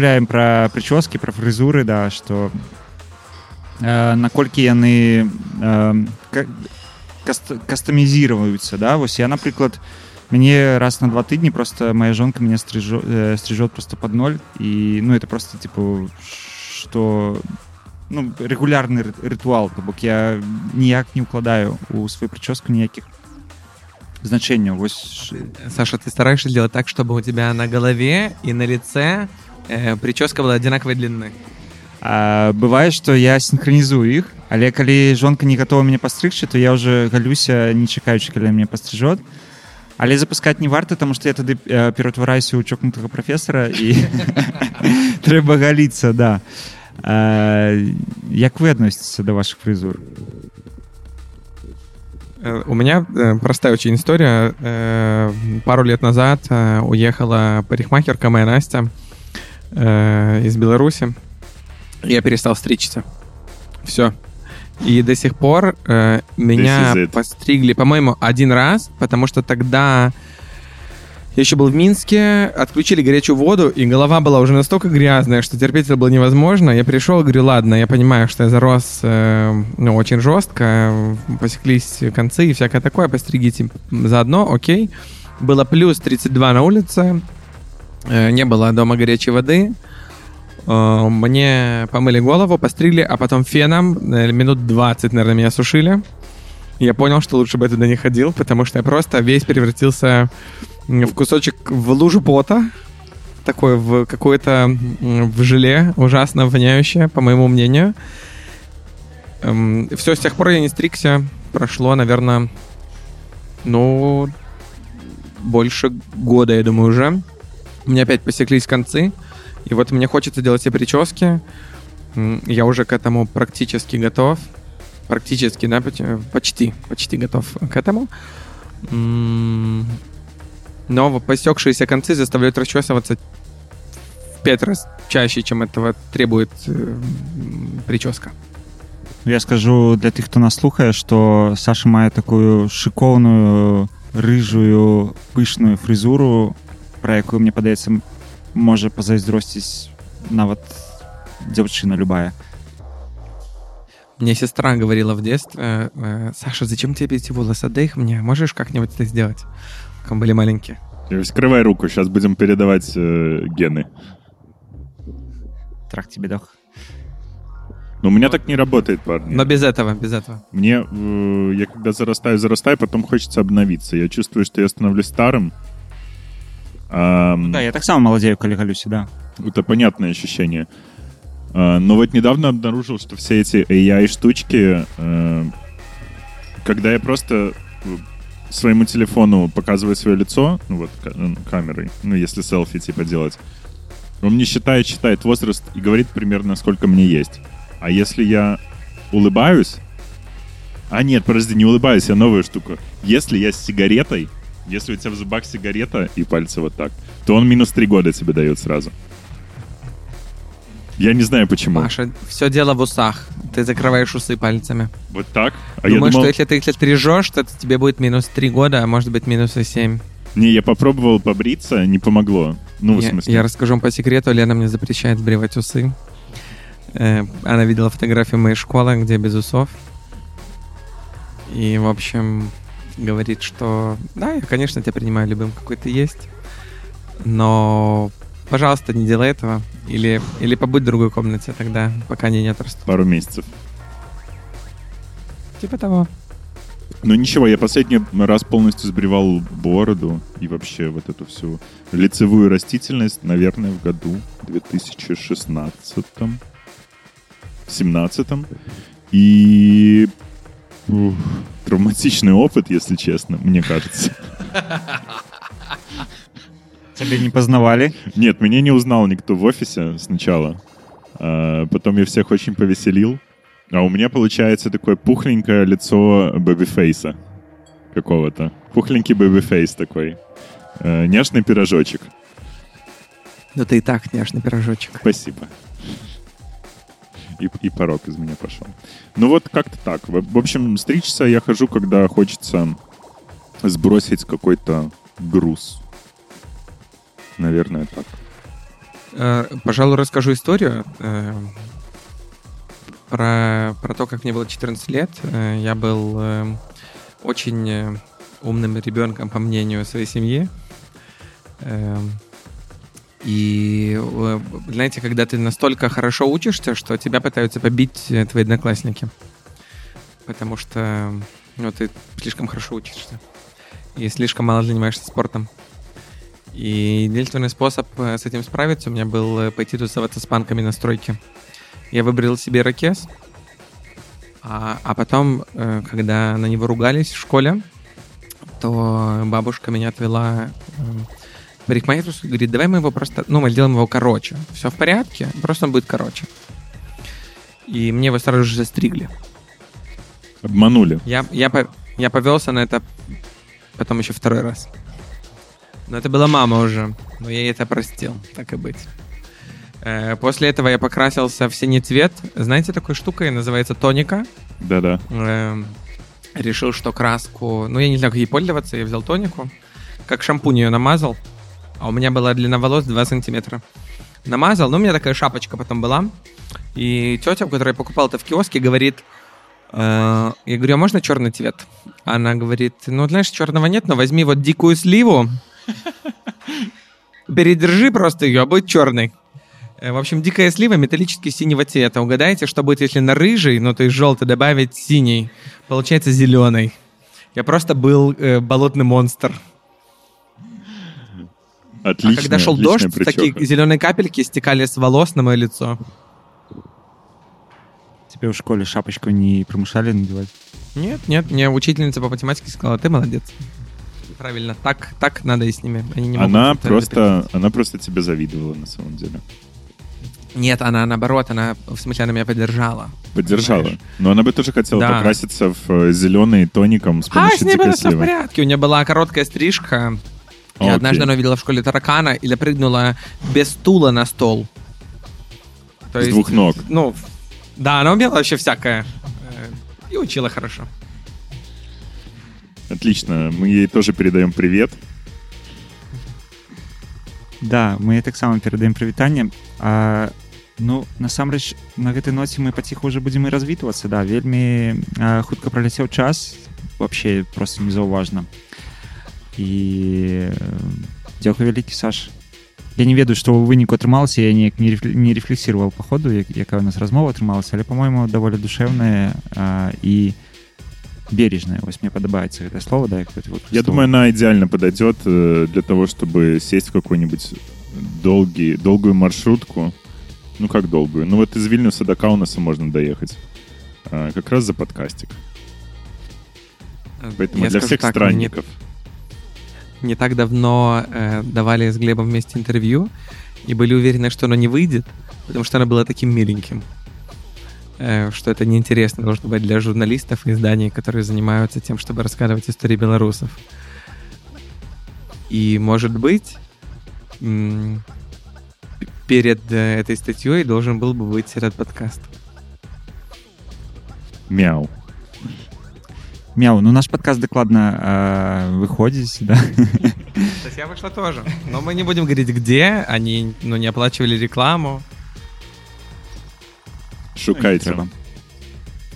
размаўляем пра прычоскі пра фрызуры да што э, наколькі яны э, ка- каст- кастамізіруюцца да вось я напрыклад мне раз на два тыдні просто моя жонка меня стрижо- э, стрижет просто под ноль і ну это просто типу что ну регулярны ры- рытуал то бок я ніяк не укладаю у сваю прычоску ніякіх значэнняў вось Саша, ты стараешься сделать так, чтобы у тебя на голове и на лице э, прическа была одинаковой длины. А, бывае што я синхронізую іх але калі жонка не готова мяне пастрыгчы то я уже галюся не чакаючы калі мне пастрыжот але запускать не варта тому что я тады э, ператвараюся ў чокнутага прафесара і трэба галіцца да а, як вы адносіцеся да ваших фрызур Э, У меня э, простая очень история. Э, Пару лет назад э, уехала парикмахерка моя Настя э, из Беларуси. Я перестал стричься. Все. И до сих пор э, меня постригли, по-моему, один раз, потому что тогда Я еще был в Минске, отключили горячую воду, и голова была уже настолько грязная, что терпеть это было невозможно. Я пришел и говорю, ладно, я понимаю, что я зарос э, ну, очень жестко, посеклись концы и всякое такое, постригите заодно, окей. Было плюс 32 на улице, не было дома горячей воды. Э, Мне помыли голову, постригли, а потом феном э, минут 20, наверное, меня сушили. Я понял, что лучше бы я туда не ходил, потому что я просто весь превратился в кусочек, в лужу пота, такой в какое-то в желе, ужасно воняющее, по моему мнению. все, с тех пор я не стригся. Прошло, наверное, ну, больше года, я думаю, уже. У меня опять посеклись концы. И вот мне хочется делать себе прически. Я уже к этому практически готов. Практически, да, поч- почти, почти готов к этому. Но посекшиеся концы заставляют расчесываться в пять раз чаще, чем этого требует э, прическа. Я скажу для тых, хто нас слухае, што Саша мае такую шыкоўную рыжую пышную фрызуру, пра якую мне падаецца можа пазайздросціць нават дзяўчына любая. Мне сестра говорила в детстве, э, Саша, зачем тебе эти волосы? Отдай их мне. Можешь как-нибудь это сделать? Как были маленькие. Скрывай руку, сейчас будем передавать э, гены. Трах тебе дох. Но у меня так не работает, парни. Но без этого, без этого. Мне, э, я когда зарастаю, зарастаю, потом хочется обновиться. Я чувствую, что я становлюсь старым. Да, я таксама маладзею, калі галюся, да. Это понятное ощущение. А, Но вот недавно обнаружил, что все эти AI-штучки, э, когда я просто э, своему телефону показываю свое лицо, ну вот камерой, ну если селфи типа делать, он мне считает, считает возраст и говорит примерно, сколько мне есть. А если я улыбаюсь... А нет, подожди, не улыбаюсь, я новую штуку. Если я с сигаретой, если у тебя в зубах сигарета и пальцы вот так, то он минус три года тебе дает сразу. Я не знаю почему. Паша, все дело в усах. Ты закрываешь усы пальцами. Вот так? А Думаю, я думал... что если ты их стрижешь, то тебе будет минус 3 года, а может быть минус и 7. Не, я попробовал побриться, не помогло. Ну, в я, смысле... я расскажу вам по секрету, Лена мне запрещает сбривать усы. Э, она видела фотографию моей школы, где без усов. И, в общем, говорит, что да, я, конечно, тебя принимаю любым, какой ты есть. Но, пожалуйста, не делай этого. Или, или побудь в другой комнате тогда, пока они не отрастут. Пару месяцев. Типа того. Ну ничего, я последний раз полностью сбривал бороду и вообще вот эту всю лицевую растительность, наверное, в году 2016 17 И ух, травматичный опыт, если честно, мне кажется. Цябе не пазнавалі. Нет, меня не узнал никто в офисе сначала. А, потом я всех очень повеселил. А у меня получается такое пухленькое лицо baby face а какого-то. Пухленький baby face такой. Э, нежный пирожочек. Ну ты и так няшный пирожочек. Спасибо. И, и порог из меня пошел. Ну вот как-то так. В, в общем, стричься я хожу, когда хочется сбросить какой-то груз. Наверное, так. Э, Пожалуй, расскажу историю э, про, про то, как мне было 14 лет. Э, Я был очень умным ребенком, по мнению своей семьи. И, э, знаете, когда ты настолько хорошо учишься, что тебя пытаются побить э, твои одноклассники. Потому что ну, ты слишком хорошо учишься. И слишком мало занимаешься спортом. И единственный способ э, с этим справиться у меня был пойти тусоваться с панками на стройке. Я выбрал себе ракес, а, а потом, когда на него ругались в школе, то бабушка меня отвела и говорит, давай мы его просто, ну, мы сделаем его короче. Все в порядке, просто он будет короче. И мне его сразу же застригли. Обманули. Я, я, я повелся на это потом еще второй раз. Но это была мама уже. Но я ей это простил, так и быть. Э, После этого я покрасился в синий цвет. Знаете, такой штукой называется тоника. Да-да. Эм, Решил, что краску... Ну, я не знаю, как ей пользоваться. Я взял тонику. как шампунь ее намазал, а у меня была длина волос 2 сантиметра. Намазал, ну, у меня такая шапочка потом была. И тетя, которая покупала это в киоске, говорит, э, я говорю, а можно черный цвет? Она говорит, ну, знаешь, черного нет, но возьми вот дикую сливу, передержи просто ее, а будет черный. Э, В общем, дикая слива металлически синего цвета. Угадайте, что будет, если на рыжий, ну то есть желтый, добавить синий. Получается зеленый. Я просто был э, болотный монстр. Отлично. а когда шел дождь, такие зеленые капельки стекали с волос на мое лицо. Тебе в школе шапочку не промышляли надевать? Нет, нет, мне учительница по математике сказала, ты молодец. Правильно, так, так надо и с ними. Они не могут Она просто, она просто тебе завидовала на самом деле. Нет, она наоборот, она, в смысле, она меня поддержала. Поддержала. Понимаешь? Но она бы тоже хотела Да. покраситься в зеленый тоником с А, помощью с ней было все в порядке. У нее была короткая стрижка. А, Я окей. однажды она увидела в школе таракана или прыгнула без стула на стол. То С двух ног. Ну, да, она умела вообще всякое. Э, И учила хорошо. Отлично. Мы ей тоже передаем привет. Да, мы таксама перадаем прывітанне а, ну насамрэч на гэтай ноце мы паціху уже будзем і развітвацца да вельмі а, хутка праляцеў час вообще просто незаўважна і э, дзякуй вялікі Саш я не ведаю што ў выніку атрымалася я неяк не, рефле- не рефлексировал по ходу як, якая у нас размова атрымалася але по-моему даволі душэўная а, і бережная вось мне падабаецца гэта слово да як Я думаю, она идеально подойдет э, для того, чтобы сесть в какой-нибудь долгий, долгую маршрутку. Ну, как долгую? Ну, вот из Вильнюса до Каунаса можно доехать. А, как раз за подкастик. Поэтому Я для скажу всех так, странников. Мне не так давно э, давали с Глебом вместе интервью и были уверены, что оно не выйдет, потому что оно было таким миленьким. Э, что это неинтересно должно быть для журналистов и изданий, которые занимаются тем, чтобы рассказывать истории белорусов. И, может быть, перед э, этой статьей должен был бы быть этот подкаст. Мяу. мяу ну наш подкаст дакладна э, выходзіць да Статья вышла тоже. Но мы не будем говорить, где. Они ну, не оплачивали рекламу. Шукайте. трэба.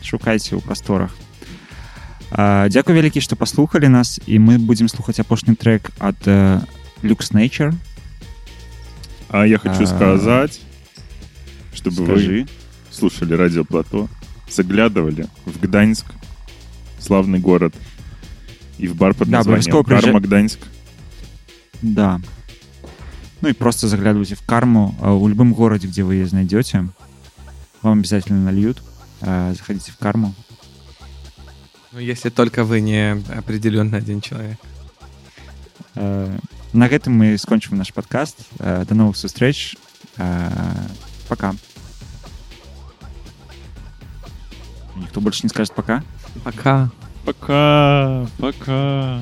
шукайце ў прасторах А, дзякуй вялікі што паслухалі нас і мы будзем слухаць апошні трек ад э, люкс nature А я хочу А, сказать, чтобы вы скажи слушали радио Плато, заглядывали в Гданьск, славный город, и в бар под Да, названием Карма Гданьск. да. Ну і просто заглядывайте в карму а, у любым городе где вы ее знайдете вам обязательно нальют. А, заходите в карму Ну, если только вы не определенно один человек. Э, на гэтым мы скончым наш подкаст. До новых сустрэч Э, пока. Ніхто больше не скажет пока Пока. Пока, пока.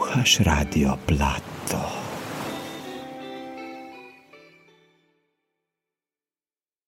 poslušaš radio plat.